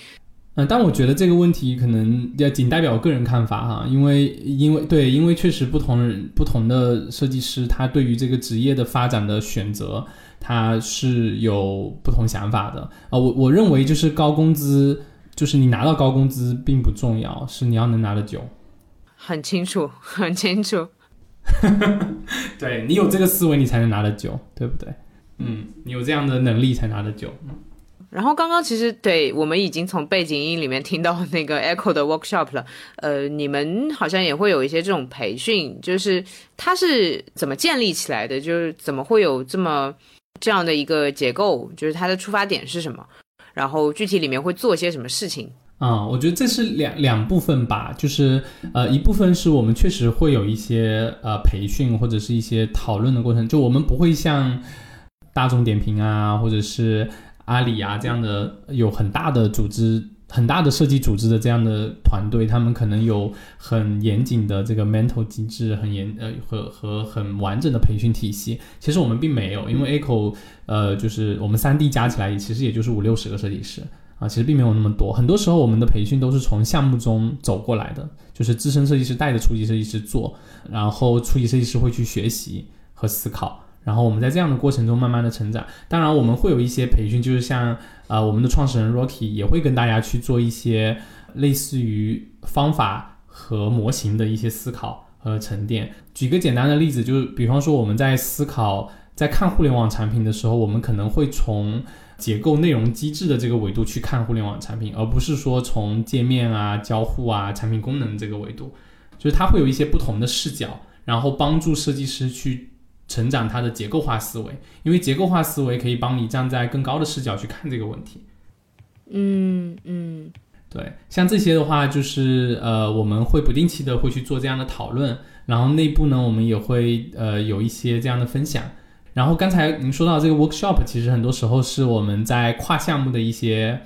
[SPEAKER 3] 嗯，但我觉得这个问题可能要仅代表个人看法哈，因为，因为对，因为确实不同人不同的设计师，他对于这个职业的发展的选择，他是有不同想法的啊。我我认为就是高工资，就是你拿到高工资并不重要，是你要能拿得久。
[SPEAKER 2] 很清楚，很清楚。
[SPEAKER 3] 对你有这个思维，你才能拿得久，对不对？嗯，你有这样的能力才拿得久。
[SPEAKER 2] 然后刚刚其实对我们已经从背景音里面听到那个 Echo 的 workshop 了。呃，你们好像也会有一些这种培训，就是它是怎么建立起来的？就是怎么会有这么这样的一个结构？就是它的出发点是什么？然后具体里面会做些什么事情？
[SPEAKER 3] 啊，我觉得这是两两部分吧，就是呃，一部分是我们确实会有一些呃培训或者是一些讨论的过程，就我们不会像大众点评啊，或者是阿里啊这样的有很大的组织、很大的设计组织的这样的团队，他们可能有很严谨的这个 mental 机制，很严呃和和很完整的培训体系。其实我们并没有，因为 Echo 呃就是我们三 D 加起来其实也就是五六十个设计师。啊，其实并没有那么多。很多时候，我们的培训都是从项目中走过来的，就是资深设计师带着初级设计师做，然后初级设计师会去学习和思考，然后我们在这样的过程中慢慢的成长。当然，我们会有一些培训，就是像呃，我们的创始人 Rocky 也会跟大家去做一些类似于方法和模型的一些思考和沉淀。举个简单的例子，就是比方说我们在思考在看互联网产品的时候，我们可能会从结构、内容、机制的这个维度去看互联网产品，而不是说从界面啊、交互啊、产品功能这个维度，就是它会有一些不同的视角，然后帮助设计师去成长他的结构化思维，因为结构化思维可以帮你站在更高的视角去看这个问题。
[SPEAKER 2] 嗯嗯，
[SPEAKER 3] 对，像这些的话，就是呃，我们会不定期的会去做这样的讨论，然后内部呢，我们也会呃有一些这样的分享。然后刚才您说到这个 workshop，其实很多时候是我们在跨项目的一些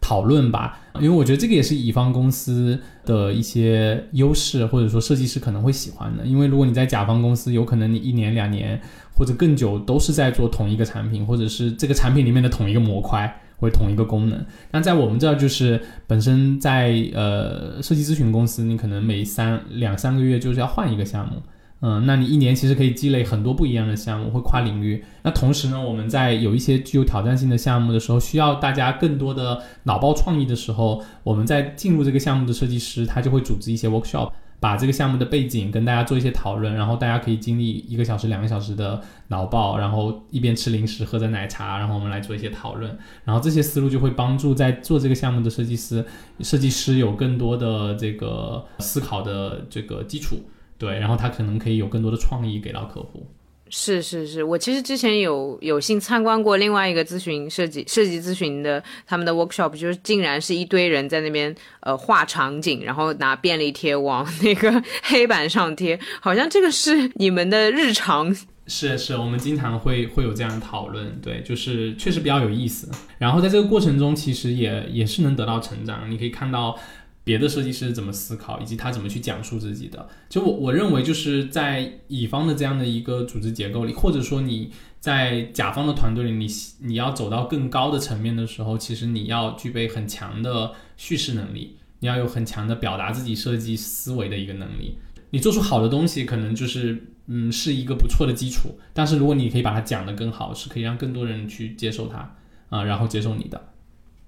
[SPEAKER 3] 讨论吧，因为我觉得这个也是乙方公司的一些优势，或者说设计师可能会喜欢的。因为如果你在甲方公司，有可能你一年两年或者更久都是在做同一个产品，或者是这个产品里面的同一个模块或同一个功能。但在我们这儿，就是本身在呃设计咨询公司，你可能每三两三个月就是要换一个项目。嗯，那你一年其实可以积累很多不一样的项目，会跨领域。那同时呢，我们在有一些具有挑战性的项目的时候，需要大家更多的脑爆创意的时候，我们在进入这个项目的设计师，他就会组织一些 workshop，把这个项目的背景跟大家做一些讨论，然后大家可以经历一个小时、两个小时的脑爆，然后一边吃零食、喝着奶茶，然后我们来做一些讨论，然后这些思路就会帮助在做这个项目的设计师、设计师有更多的这个思考的这个基础。对，然后他可能可以有更多的创意给到客户。
[SPEAKER 2] 是是是，我其实之前有有幸参观过另外一个咨询设计设计咨询的他们的 workshop，就是竟然是一堆人在那边呃画场景，然后拿便利贴往那个黑板上贴，好像这个是你们的日常。
[SPEAKER 3] 是是，我们经常会会有这样的讨论，对，就是确实比较有意思。然后在这个过程中，其实也也是能得到成长。你可以看到别的设计师怎么思考，以及他怎么去讲述自己的。就我我认为，就是在乙方的这样的一个组织结构里，或者说你在甲方的团队里，你你要走到更高的层面的时候，其实你要具备很强的叙事能力，你要有很强的表达自己设计思维的一个能力。你做出好的东西，可能就是嗯是一个不错的基础。但是如果你可以把它讲得更好，是可以让更多人去接受它啊，然后接受你的。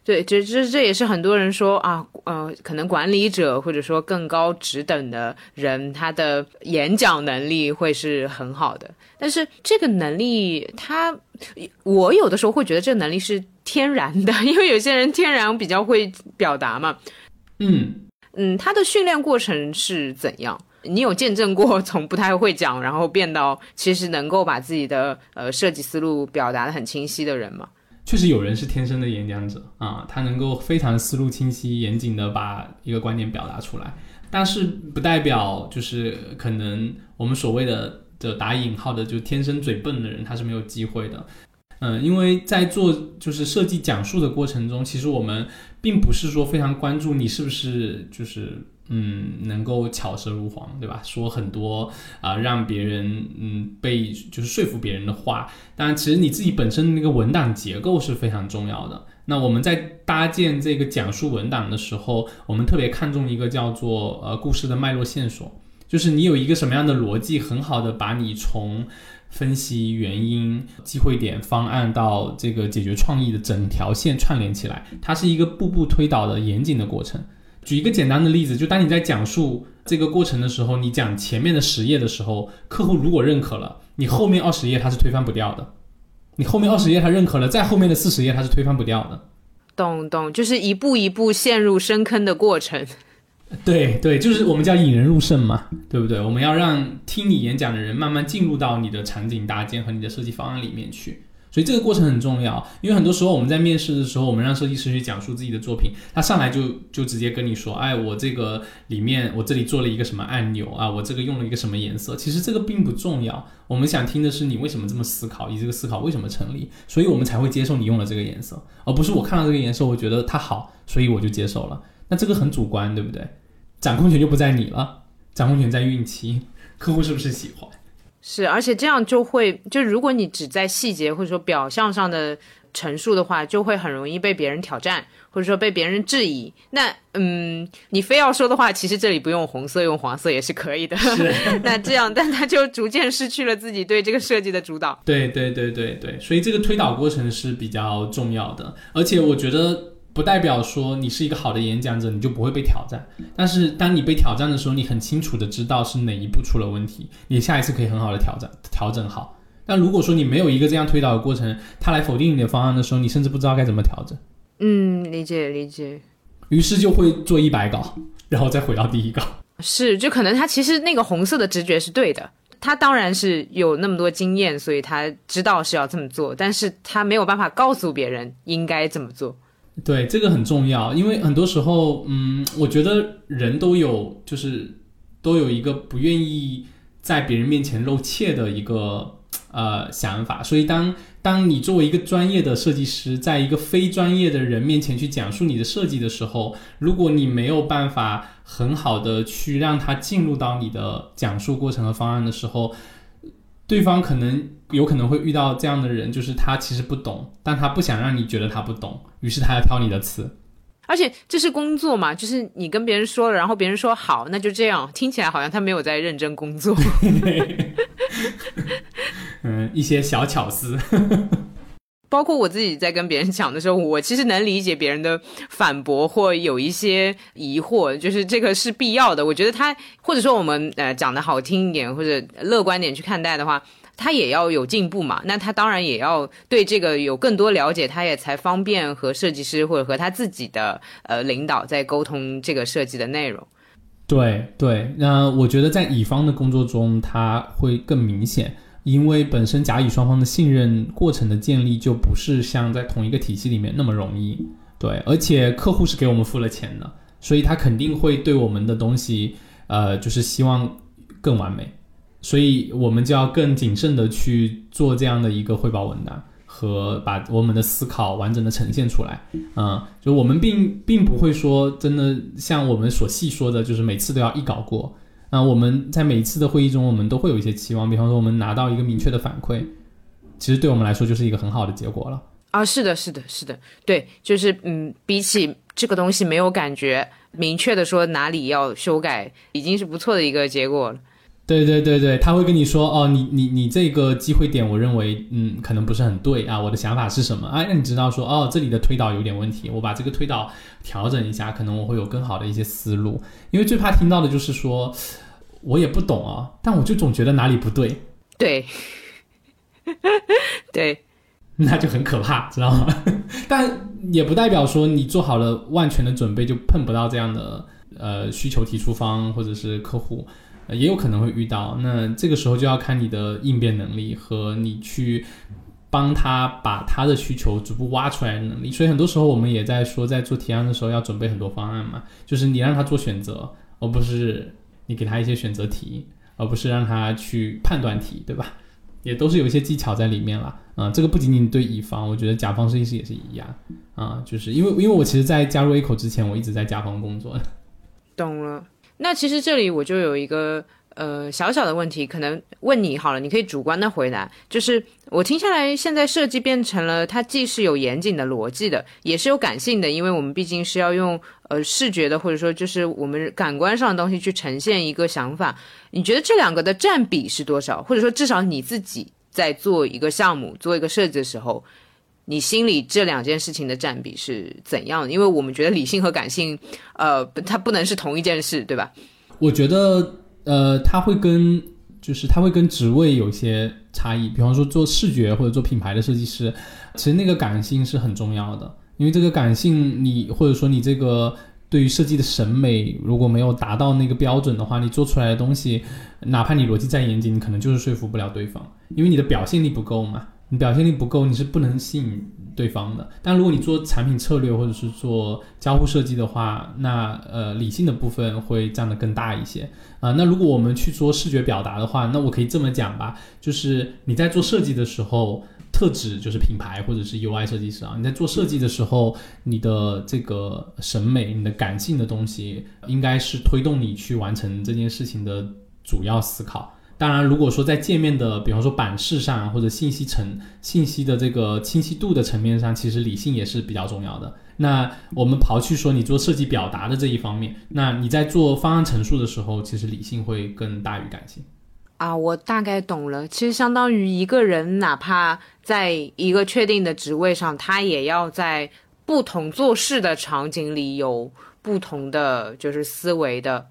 [SPEAKER 2] 对，这这这也是很多人说啊，呃，可能管理者或者说更高职等的人，他的演讲能力会是很好的。但是这个能力，他我有的时候会觉得这个能力是天然的，因为有些人天然比较会表达嘛。
[SPEAKER 3] 嗯
[SPEAKER 2] 嗯，他的训练过程是怎样？你有见证过 从不太会讲，然后变到其实能够把自己的呃设计思路表达的很清晰的人吗？
[SPEAKER 3] 确实有人是天生的演讲者啊，他能够非常思路清晰、严谨的把一个观点表达出来，但是不代表就是可能我们所谓的的打引号的就天生嘴笨的人他是没有机会的。嗯，因为在做就是设计讲述的过程中，其实我们并不是说非常关注你是不是就是。嗯，能够巧舌如簧，对吧？说很多啊，让别人嗯被就是说服别人的话。当然，其实你自己本身的那个文档结构是非常重要的。那我们在搭建这个讲述文档的时候，我们特别看重一个叫做呃故事的脉络线索，就是你有一个什么样的逻辑，很好的把你从分析原因、机会点、方案到这个解决创意的整条线串联起来，它是一个步步推导的严谨的过程。举一个简单的例子，就当你在讲述这个过程的时候，你讲前面的十页的时候，客户如果认可了，你后面二十页他是推翻不掉的。你后面二十页他认可了，再后面的四十页他是推翻不掉的。
[SPEAKER 2] 懂懂，就是一步一步陷入深坑的过程。
[SPEAKER 3] 对对，就是我们叫引人入胜嘛，对不对？我们要让听你演讲的人慢慢进入到你的场景搭建和你的设计方案里面去。所以这个过程很重要，因为很多时候我们在面试的时候，我们让设计师去讲述自己的作品，他上来就就直接跟你说，哎，我这个里面我这里做了一个什么按钮啊，我这个用了一个什么颜色，其实这个并不重要，我们想听的是你为什么这么思考，你这个思考为什么成立，所以我们才会接受你用了这个颜色，而不是我看到这个颜色，我觉得它好，所以我就接受了。那这个很主观，对不对？掌控权就不在你了，掌控权在孕期，客户是不是喜欢？
[SPEAKER 2] 是，而且这样就会，就如果你只在细节或者说表象上的陈述的话，就会很容易被别人挑战，或者说被别人质疑。那，嗯，你非要说的话，其实这里不用红色，用黄色也是可以的。那这样，但他就逐渐失去了自己对这个设计的主导。
[SPEAKER 3] 对对对对对，所以这个推导过程是比较重要的，而且我觉得。不代表说你是一个好的演讲者，你就不会被挑战。但是当你被挑战的时候，你很清楚的知道是哪一步出了问题，你下一次可以很好的调整调整好。但如果说你没有一个这样推导的过程，他来否定你的方案的时候，你甚至不知道该怎么调整。
[SPEAKER 2] 嗯，理解理解。
[SPEAKER 3] 于是就会做一百稿，然后再回到第一稿。
[SPEAKER 2] 是，就可能他其实那个红色的直觉是对的，他当然是有那么多经验，所以他知道是要这么做，但是他没有办法告诉别人应该怎么做。
[SPEAKER 3] 对，这个很重要，因为很多时候，嗯，我觉得人都有，就是都有一个不愿意在别人面前露怯的一个呃想法，所以当当你作为一个专业的设计师，在一个非专业的人面前去讲述你的设计的时候，如果你没有办法很好的去让他进入到你的讲述过程和方案的时候，对方可能有可能会遇到这样的人，就是他其实不懂，但他不想让你觉得他不懂，于是他要挑你的刺。
[SPEAKER 2] 而且这是工作嘛，就是你跟别人说了，然后别人说好，那就这样，听起来好像他没有在认真工作。
[SPEAKER 3] 嗯，一些小巧思。
[SPEAKER 2] 包括我自己在跟别人讲的时候，我其实能理解别人的反驳或有一些疑惑，就是这个是必要的。我觉得他或者说我们呃讲的好听一点或者乐观点去看待的话，他也要有进步嘛。那他当然也要对这个有更多了解，他也才方便和设计师或者和他自己的呃领导在沟通这个设计的内容。
[SPEAKER 3] 对对，那我觉得在乙方的工作中，他会更明显。因为本身甲乙双方的信任过程的建立就不是像在同一个体系里面那么容易，对，而且客户是给我们付了钱的，所以他肯定会对我们的东西，呃，就是希望更完美，所以我们就要更谨慎的去做这样的一个汇报文档。和把我们的思考完整的呈现出来，嗯，就我们并并不会说真的像我们所细说的，就是每次都要一稿过。那我们在每一次的会议中，我们都会有一些期望，比方说我们拿到一个明确的反馈，其实对我们来说就是一个很好的结果了。
[SPEAKER 2] 啊，是的，是的，是的，对，就是嗯，比起这个东西没有感觉，明确的说哪里要修改，已经是不错的一个结果了。
[SPEAKER 3] 对对对对，他会跟你说哦，你你你这个机会点，我认为嗯，可能不是很对啊。我的想法是什么啊？让你知道说哦，这里的推导有点问题，我把这个推导调整一下，可能我会有更好的一些思路。因为最怕听到的就是说，我也不懂啊，但我就总觉得哪里不对。
[SPEAKER 2] 对，对，
[SPEAKER 3] 那就很可怕，知道吗？但也不代表说你做好了万全的准备就碰不到这样的呃需求提出方或者是客户。也有可能会遇到，那这个时候就要看你的应变能力和你去帮他把他的需求逐步挖出来的能力。所以很多时候我们也在说，在做提案的时候要准备很多方案嘛，就是你让他做选择，而不是你给他一些选择题，而不是让他去判断题，对吧？也都是有一些技巧在里面了。啊，这个不仅仅对乙方，我觉得甲方设计师也是一样。啊，就是因为因为我其实，在加入 A 口之前，我一直在甲方工作。
[SPEAKER 2] 懂了。那其实这里我就有一个呃小小的问题，可能问你好了，你可以主观的回答。就是我听下来，现在设计变成了它既是有严谨的逻辑的，也是有感性的，因为我们毕竟是要用呃视觉的或者说就是我们感官上的东西去呈现一个想法。你觉得这两个的占比是多少？或者说至少你自己在做一个项目、做一个设计的时候，你心里这两件事情的占比是怎样的？因为我们觉得理性和感性，呃，它不能是同一件事，对吧？
[SPEAKER 3] 我觉得，呃，它会跟就是它会跟职位有些差异。比方说做视觉或者做品牌的设计师，其实那个感性是很重要的，因为这个感性，你或者说你这个对于设计的审美如果没有达到那个标准的话，你做出来的东西，哪怕你逻辑再严谨，你可能就是说服不了对方，因为你的表现力不够嘛。你表现力不够，你是不能吸引对方的。但如果你做产品策略或者是做交互设计的话，那呃理性的部分会占得更大一些啊。那如果我们去做视觉表达的话，那我可以这么讲吧，就是你在做设计的时候，特指就是品牌或者是 UI 设计师啊，你在做设计的时候，你的这个审美、你的感性的东西，应该是推动你去完成这件事情的主要思考。当然，如果说在界面的，比方说版式上，或者信息层、信息的这个清晰度的层面上，其实理性也是比较重要的。那我们刨去说你做设计表达的这一方面，那你在做方案陈述的时候，其实理性会更大于感性。
[SPEAKER 2] 啊，我大概懂了。其实相当于一个人，哪怕在一个确定的职位上，他也要在不同做事的场景里有不同的就是思维的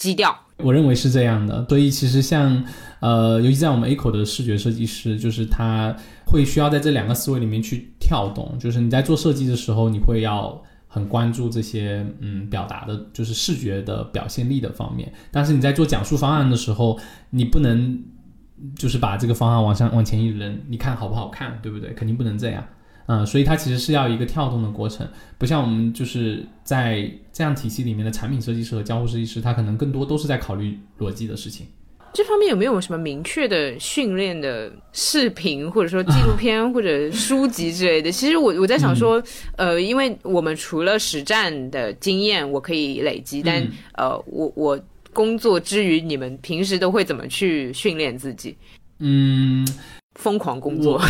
[SPEAKER 2] 基调。
[SPEAKER 3] 我认为是这样的，所以其实像，呃，尤其在我们 A 口的视觉设计师，就是他会需要在这两个思维里面去跳动。就是你在做设计的时候，你会要很关注这些，嗯，表达的，就是视觉的表现力的方面。但是你在做讲述方案的时候，你不能就是把这个方案往上往前一扔，你看好不好看，对不对？肯定不能这样。嗯，所以它其实是要一个跳动的过程，不像我们就是在这样体系里面的产品设计师和交互设计师，他可能更多都是在考虑逻辑的事情。
[SPEAKER 2] 这方面有没有什么明确的训练的视频，或者说纪录片 或者书籍之类的？其实我我在想说，呃，因为我们除了实战的经验，我可以累积，但呃，我我工作之余，你们平时都会怎么去训练自己？
[SPEAKER 3] 嗯。
[SPEAKER 2] 疯狂工作，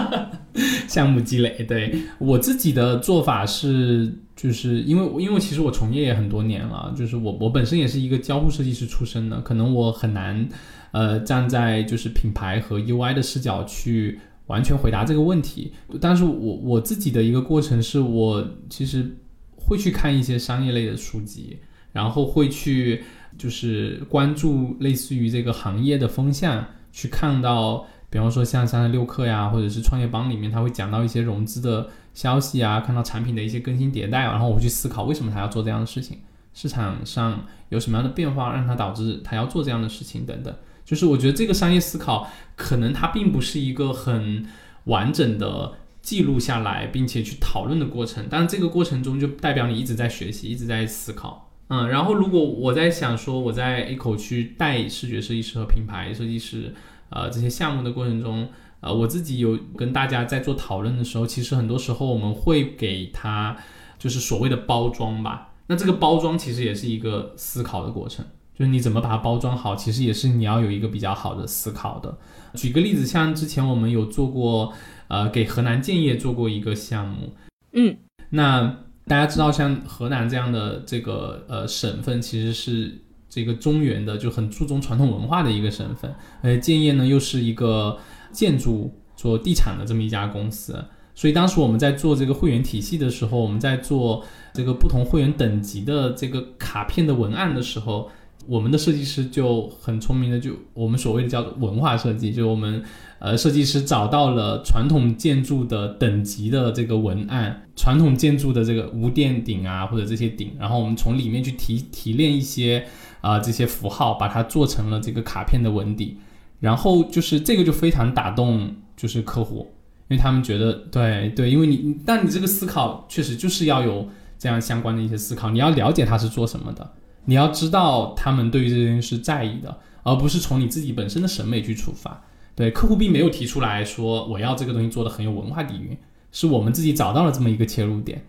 [SPEAKER 3] 项目积累。对我自己的做法是，就是因为因为其实我从业也很多年了，就是我我本身也是一个交互设计师出身的，可能我很难呃站在就是品牌和 UI 的视角去完全回答这个问题。但是我我自己的一个过程是我其实会去看一些商业类的书籍，然后会去就是关注类似于这个行业的风向，去看到。比方说像三十六氪呀，或者是创业邦里面，他会讲到一些融资的消息啊，看到产品的一些更新迭代，然后我会去思考为什么他要做这样的事情，市场上有什么样的变化让他导致他要做这样的事情等等。就是我觉得这个商业思考可能它并不是一个很完整的记录下来并且去讨论的过程，但这个过程中就代表你一直在学习，一直在思考。嗯，然后如果我在想说我在 A 口去带视觉设计师和品牌设计师，呃，这些项目的过程中，呃，我自己有跟大家在做讨论的时候，其实很多时候我们会给他就是所谓的包装吧。那这个包装其实也是一个思考的过程，就是你怎么把它包装好，其实也是你要有一个比较好的思考的。举个例子，像之前我们有做过，呃，给河南建业做过一个项目，
[SPEAKER 2] 嗯，
[SPEAKER 3] 那大家知道，像河南这样的这个呃省份，其实是这个中原的，就很注重传统文化的一个省份，而建业呢又是一个建筑做地产的这么一家公司，所以当时我们在做这个会员体系的时候，我们在做这个不同会员等级的这个卡片的文案的时候。我们的设计师就很聪明的，就我们所谓的叫文化设计，就我们呃设计师找到了传统建筑的等级的这个文案，传统建筑的这个无殿顶啊或者这些顶，然后我们从里面去提提炼一些啊这些符号，把它做成了这个卡片的文底，然后就是这个就非常打动就是客户，因为他们觉得对对，因为你但你这个思考确实就是要有这样相关的一些思考，你要了解他是做什么的。你要知道，他们对于这件事在意的，而不是从你自己本身的审美去出发。对客户并没有提出来说我要这个东西做的很有文化底蕴，是我们自己找到了这么一个切入点。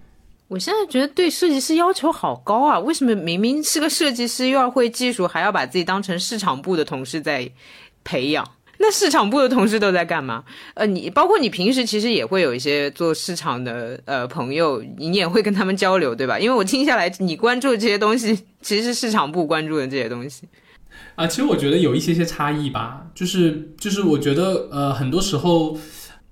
[SPEAKER 2] 我现在觉得对设计师要求好高啊！为什么明明是个设计师，又要会技术，还要把自己当成市场部的同事在培养？那市场部的同事都在干嘛？呃，你包括你平时其实也会有一些做市场的呃朋友，你也会跟他们交流，对吧？因为我听下来，你关注这些东西，其实是市场部关注的这些东西。
[SPEAKER 3] 啊，其实我觉得有一些些差异吧，就是就是我觉得呃，很多时候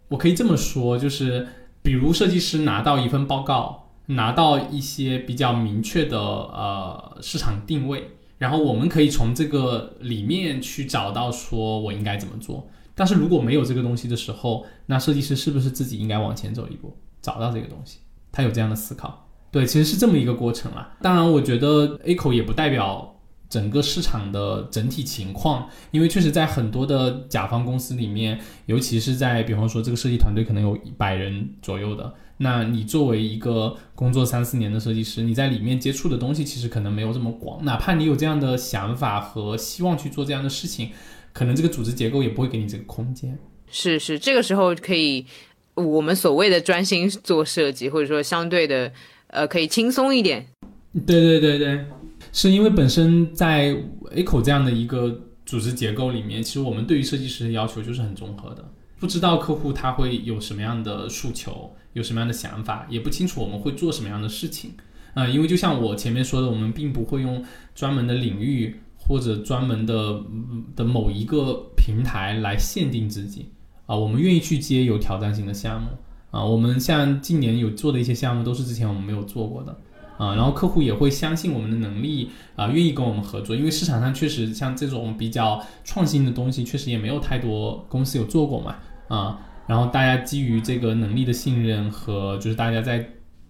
[SPEAKER 3] 我可以这么说，就是比如设计师拿到一份报告，拿到一些比较明确的呃市场定位。然后我们可以从这个里面去找到说我应该怎么做，但是如果没有这个东西的时候，那设计师是不是自己应该往前走一步，找到这个东西？他有这样的思考，对，其实是这么一个过程啦。当然，我觉得 A 口也不代表整个市场的整体情况，因为确实在很多的甲方公司里面，尤其是在比方说这个设计团队可能有一百人左右的。那你作为一个工作三四年的设计师，你在里面接触的东西其实可能没有这么广。哪怕你有这样的想法和希望去做这样的事情，可能这个组织结构也不会给你这个空间。
[SPEAKER 2] 是是，这个时候可以我们所谓的专心做设计，或者说相对的呃可以轻松一点。
[SPEAKER 3] 对对对对，是因为本身在 A 口这样的一个组织结构里面，其实我们对于设计师的要求就是很综合的。不知道客户他会有什么样的诉求。有什么样的想法，也不清楚我们会做什么样的事情，啊，因为就像我前面说的，我们并不会用专门的领域或者专门的的某一个平台来限定自己，啊，我们愿意去接有挑战性的项目，啊，我们像今年有做的一些项目都是之前我们没有做过的，啊，然后客户也会相信我们的能力，啊，愿意跟我们合作，因为市场上确实像这种比较创新的东西，确实也没有太多公司有做过嘛，啊。然后大家基于这个能力的信任和就是大家在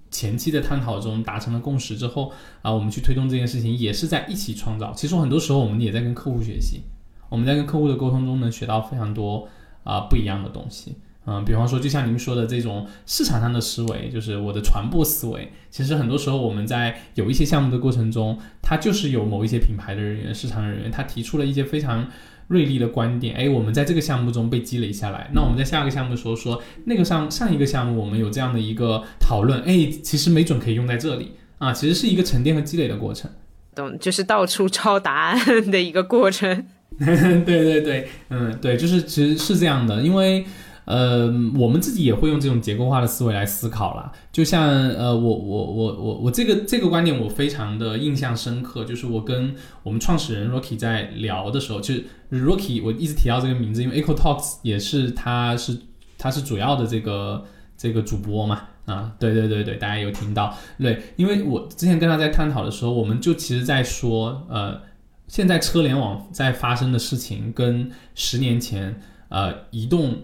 [SPEAKER 3] 前期的探讨中达成了共识之后啊，我们去推动这件事情也是在一起创造。其实很多时候我们也在跟客户学习，我们在跟客户的沟通中能学到非常多啊不一样的东西。嗯，比方说就像您说的这种市场上的思维，就是我的传播思维。其实很多时候我们在有一些项目的过程中，它就是有某一些品牌的人员、市场人员，他提出了一些非常。锐利的观点，哎，我们在这个项目中被积累下来。那我们在下一个项目的时候说，那个上上一个项目我们有这样的一个讨论，哎，其实没准可以用在这里啊，其实是一个沉淀和积累的过程。
[SPEAKER 2] 懂，就是到处抄答案的一个过程。
[SPEAKER 3] 对对对，嗯，对，就是其实是这样的，因为。呃，我们自己也会用这种结构化的思维来思考啦。就像呃，我我我我我这个这个观点我非常的印象深刻，就是我跟我们创始人 Rocky 在聊的时候，就是 Rocky 我一直提到这个名字，因为 Echo Talks 也是他是他是主要的这个这个主播嘛，啊，对对对对，大家有听到对，因为我之前跟他在探讨的时候，我们就其实在说，呃，现在车联网在发生的事情跟十年前呃移动。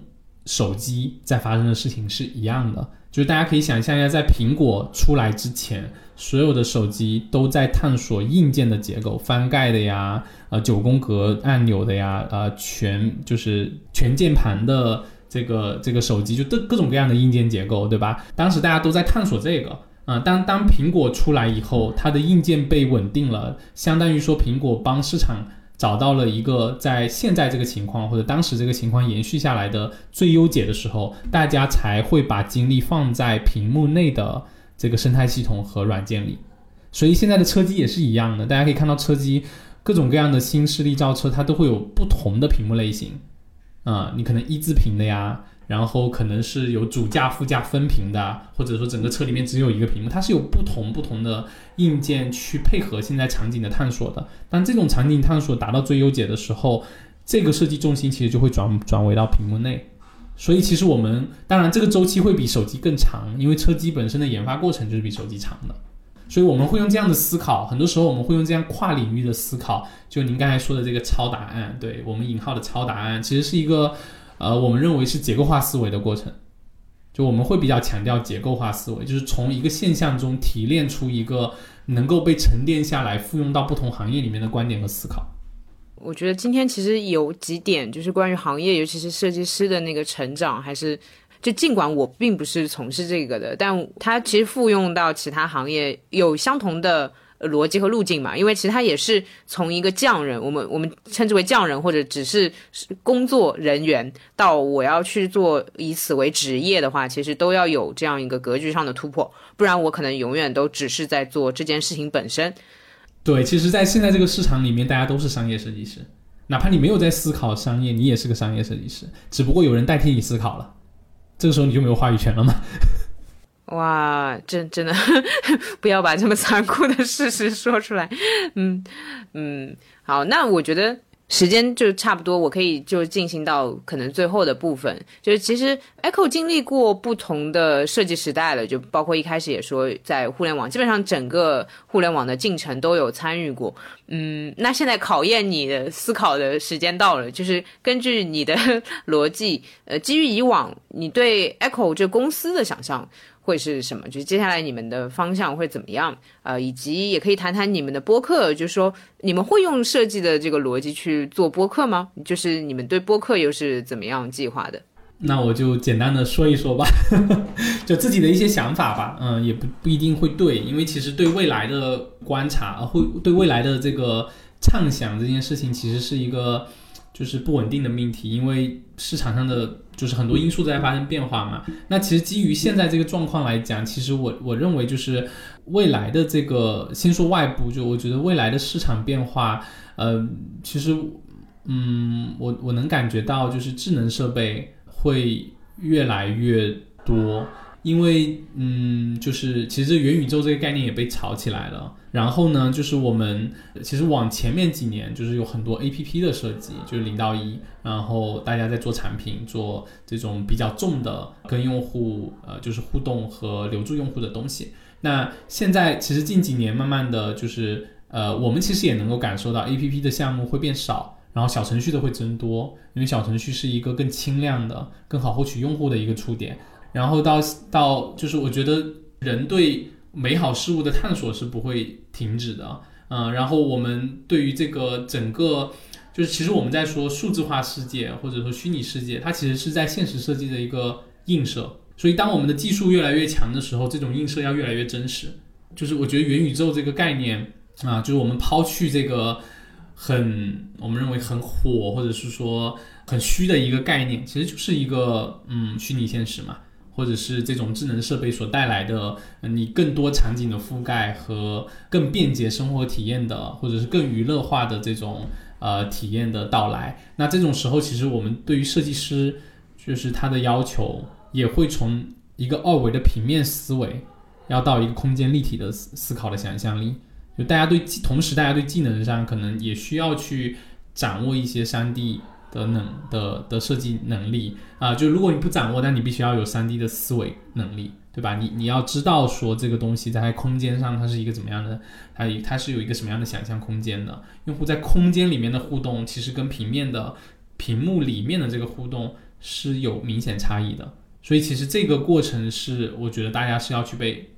[SPEAKER 3] 手机在发生的事情是一样的，就是大家可以想象一下，在苹果出来之前，所有的手机都在探索硬件的结构，翻盖的呀，呃，九宫格按钮的呀，呃，全就是全键盘的这个这个手机，就各各种各样的硬件结构，对吧？当时大家都在探索这个，啊、当当苹果出来以后，它的硬件被稳定了，相当于说苹果帮市场找到了一个在现在这个情况或者当时这个情况延续下来的最优解的时候，大家才会把精力放在屏幕内的这个生态系统和软件里。所以现在的车机也是一样的，大家可以看到车机各种各样的新势力造车，它都会有不同的屏幕类型。啊、你可能一字屏的呀，然后可能是有主驾、副驾分屏的，或者说整个车里面只有一个屏幕，它是有不同不同的硬件去配合现在场景的探索的。当这种场景探索达到最优解的时候，这个设计重心其实就会转转为到屏幕内。所以其实我们当然这个周期会比手机更长，因为车机本身的研发过程就是比手机长的。所以我们会用这样的思考，很多时候我们会用这样跨领域的思考。就您刚才说的这个超答案，对我们引号的超答案，其实是一个呃，我们认为是结构化思维的过程。就我们会比较强调结构化思维，就是从一个现象中提炼出一个能够被沉淀下来、复用到不同行业里面的观点和思考。
[SPEAKER 2] 我觉得今天其实有几点，就是关于行业，尤其是设计师的那个成长，还是就尽管我并不是从事这个的，但它其实复用到其他行业有相同的逻辑和路径嘛。因为其实它也是从一个匠人，我们我们称之为匠人，或者只是工作人员，到我要去做以此为职业的话，其实都要有这样一个格局上的突破，不然我可能永远都只是在做这件事情本身。
[SPEAKER 3] 对，其实，在现在这个市场里面，大家都是商业设计师，哪怕你没有在思考商业，你也是个商业设计师，只不过有人代替你思考了，这个时候你就没有话语权了嘛。
[SPEAKER 2] 哇，真真的 不要把这么残酷的事实说出来。嗯嗯，好，那我觉得时间就差不多，我可以就进行到可能最后的部分。就是其实 Echo 经历过不同的设计时代了，就包括一开始也说在互联网，基本上整个互联网的进程都有参与过。嗯，那现在考验你的思考的时间到了，就是根据你的 逻辑，呃，基于以往你对 Echo 这公司的想象。会是什么？就是接下来你们的方向会怎么样？呃，以及也可以谈谈你们的播客，就是说你们会用设计的这个逻辑去做播客吗？就是你们对播客又是怎么样计划的？
[SPEAKER 3] 那我就简单的说一说吧，就自己的一些想法吧。嗯，也不不一定会对，因为其实对未来的观察，会对未来的这个畅想这件事情，其实是一个就是不稳定的命题，因为市场上的就是很多因素在发生变化嘛。那其实基于现在这个状况来讲，其实我我认为就是未来的这个，先说外部，就我觉得未来的市场变化，呃，其实，嗯，我我能感觉到就是智能设备会越来越多。因为，嗯，就是其实元宇宙这个概念也被炒起来了。然后呢，就是我们其实往前面几年，就是有很多 A P P 的设计，就是零到一，然后大家在做产品，做这种比较重的跟用户呃就是互动和留住用户的东西。那现在其实近几年慢慢的就是呃，我们其实也能够感受到 A P P 的项目会变少，然后小程序的会增多，因为小程序是一个更轻量的、更好获取用户的一个触点。然后到到就是我觉得人对美好事物的探索是不会停止的，嗯，然后我们对于这个整个就是其实我们在说数字化世界或者说虚拟世界，它其实是在现实设计的一个映射。所以当我们的技术越来越强的时候，这种映射要越来越真实。就是我觉得元宇宙这个概念啊，就是我们抛去这个很我们认为很火或者是说很虚的一个概念，其实就是一个嗯虚拟现实嘛。或者是这种智能设备所带来的，你更多场景的覆盖和更便捷生活体验的，或者是更娱乐化的这种呃体验的到来。那这种时候，其实我们对于设计师，就是他的要求也会从一个二维的平面思维，要到一个空间立体的思思考的想象力。就大家对，同时大家对技能上可能也需要去掌握一些三 D。的能的的设计能力啊，就如果你不掌握，但你必须要有三 D 的思维能力，对吧？你你要知道说这个东西在空间上它是一个怎么样的，它它是有一个什么样的想象空间的。用户在空间里面的互动，其实跟平面的屏幕里面的这个互动是有明显差异的。所以其实这个过程是我觉得大家是要去被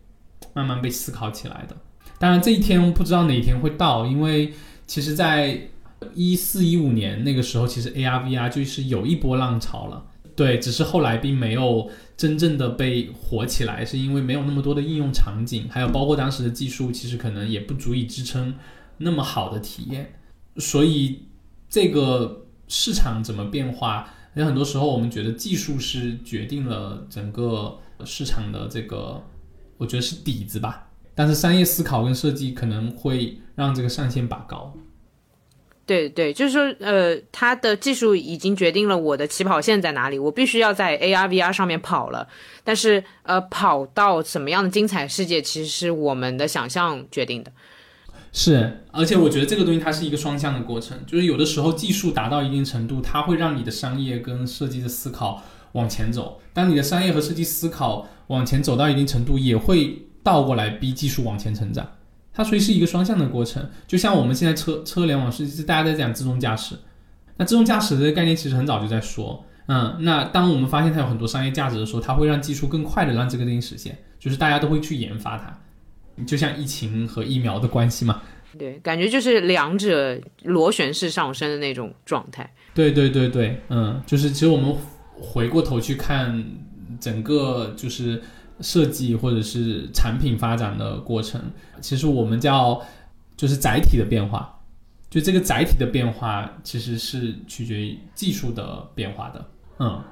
[SPEAKER 3] 慢慢被思考起来的。当然这一天不知道哪一天会到，因为其实，在一四一五年那个时候，其实 AR VR 就是有一波浪潮了。对，只是后来并没有真正的被火起来，是因为没有那么多的应用场景，还有包括当时的技术，其实可能也不足以支撑那么好的体验。所以这个市场怎么变化，有很多时候我们觉得技术是决定了整个市场的这个，我觉得是底子吧。但是商业思考跟设计可能会让这个上限拔高。
[SPEAKER 2] 对对，就是说，呃，它的技术已经决定了我的起跑线在哪里，我必须要在 AR VR 上面跑了。但是，呃，跑到什么样的精彩世界，其实是我们的想象决定的。
[SPEAKER 3] 是，而且我觉得这个东西它是一个双向的过程，就是有的时候技术达到一定程度，它会让你的商业跟设计的思考往前走；当你的商业和设计思考往前走到一定程度，也会倒过来逼技术往前成长。它所以是一个双向的过程，就像我们现在车车联网是是大家在讲自动驾驶，那自动驾驶这个概念其实很早就在说，嗯，那当我们发现它有很多商业价值的时候，它会让技术更快的让这个东西实现，就是大家都会去研发它，就像疫情和疫苗的关系嘛，
[SPEAKER 2] 对，感觉就是两者螺旋式上升的那种状态。
[SPEAKER 3] 对对对对，嗯，就是其实我们回过头去看整个就是。设计或者是产品发展的过程，其实我们叫就是载体的变化，就这个载体的变化其实是取决于技术的变化的，嗯。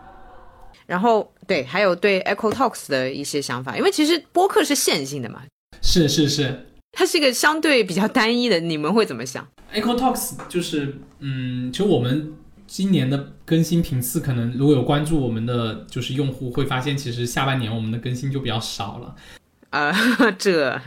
[SPEAKER 2] 然后对，还有对 Echo Talks 的一些想法，因为其实播客是线性的嘛，
[SPEAKER 3] 是是是，
[SPEAKER 2] 它是一个相对比较单一的，你们会怎么想
[SPEAKER 3] ？Echo Talks 就是嗯，其实我们。今年的更新频次可能，如果有关注我们的就是用户会发现，其实下半年我们的更新就比较少了。
[SPEAKER 2] 啊，这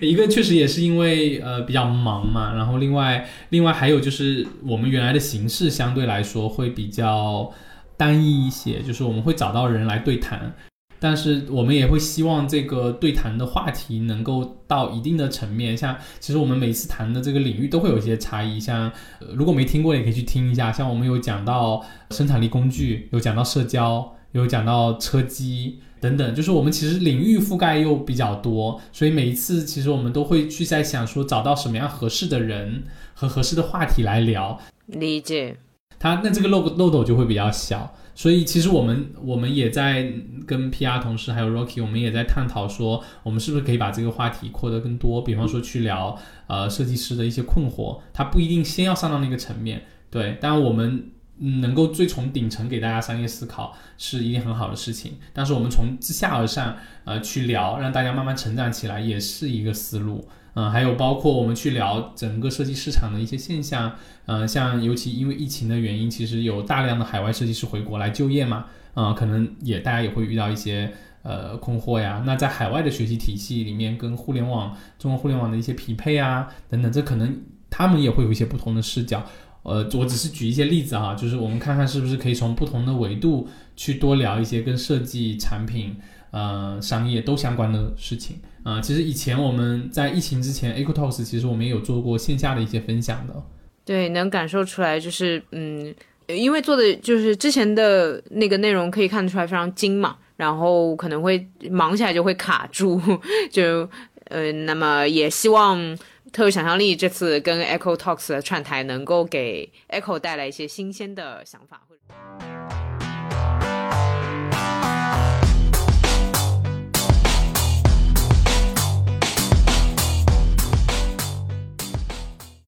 [SPEAKER 3] 一个确实也是因为呃比较忙嘛，然后另外另外还有就是我们原来的形式相对来说会比较单一一些，就是我们会找到人来对谈。但是我们也会希望这个对谈的话题能够到一定的层面，像其实我们每次谈的这个领域都会有一些差异，像如果没听过也可以去听一下，像我们有讲到生产力工具，有讲到社交，有讲到车机等等，就是我们其实领域覆盖又比较多，所以每一次其实我们都会去在想说找到什么样合适的人和合适的话题来聊，
[SPEAKER 2] 理解，
[SPEAKER 3] 他那这个漏漏斗就会比较小。所以其实我们我们也在跟 PR 同事还有 Rocky，我们也在探讨说，我们是不是可以把这个话题扩得更多，比方说去聊呃设计师的一些困惑，他不一定先要上到那个层面，对，当然我们能够最从顶层给大家商业思考是一件很好的事情，但是我们从自下而上呃去聊，让大家慢慢成长起来也是一个思路。嗯，还有包括我们去聊整个设计市场的一些现象，嗯，像尤其因为疫情的原因，其实有大量的海外设计师回国来就业嘛，啊，可能也大家也会遇到一些呃困惑呀。那在海外的学习体系里面，跟互联网中国互联网的一些匹配啊等等，这可能他们也会有一些不同的视角。呃，我只是举一些例子啊，就是我们看看是不是可以从不同的维度去多聊一些跟设计产品。呃，商业都相关的事情啊，其实以前我们在疫情之前，Eco Talks 其实我们也有做过线下的一些分享的。
[SPEAKER 2] 对，能感受出来，就是嗯，因为做的就是之前的那个内容可以看得出来非常精嘛，然后可能会忙起来就会卡住，就呃，那么也希望特有想象力这次跟 Echo Talks 的串台能够给 Echo 带来一些新鲜的想法。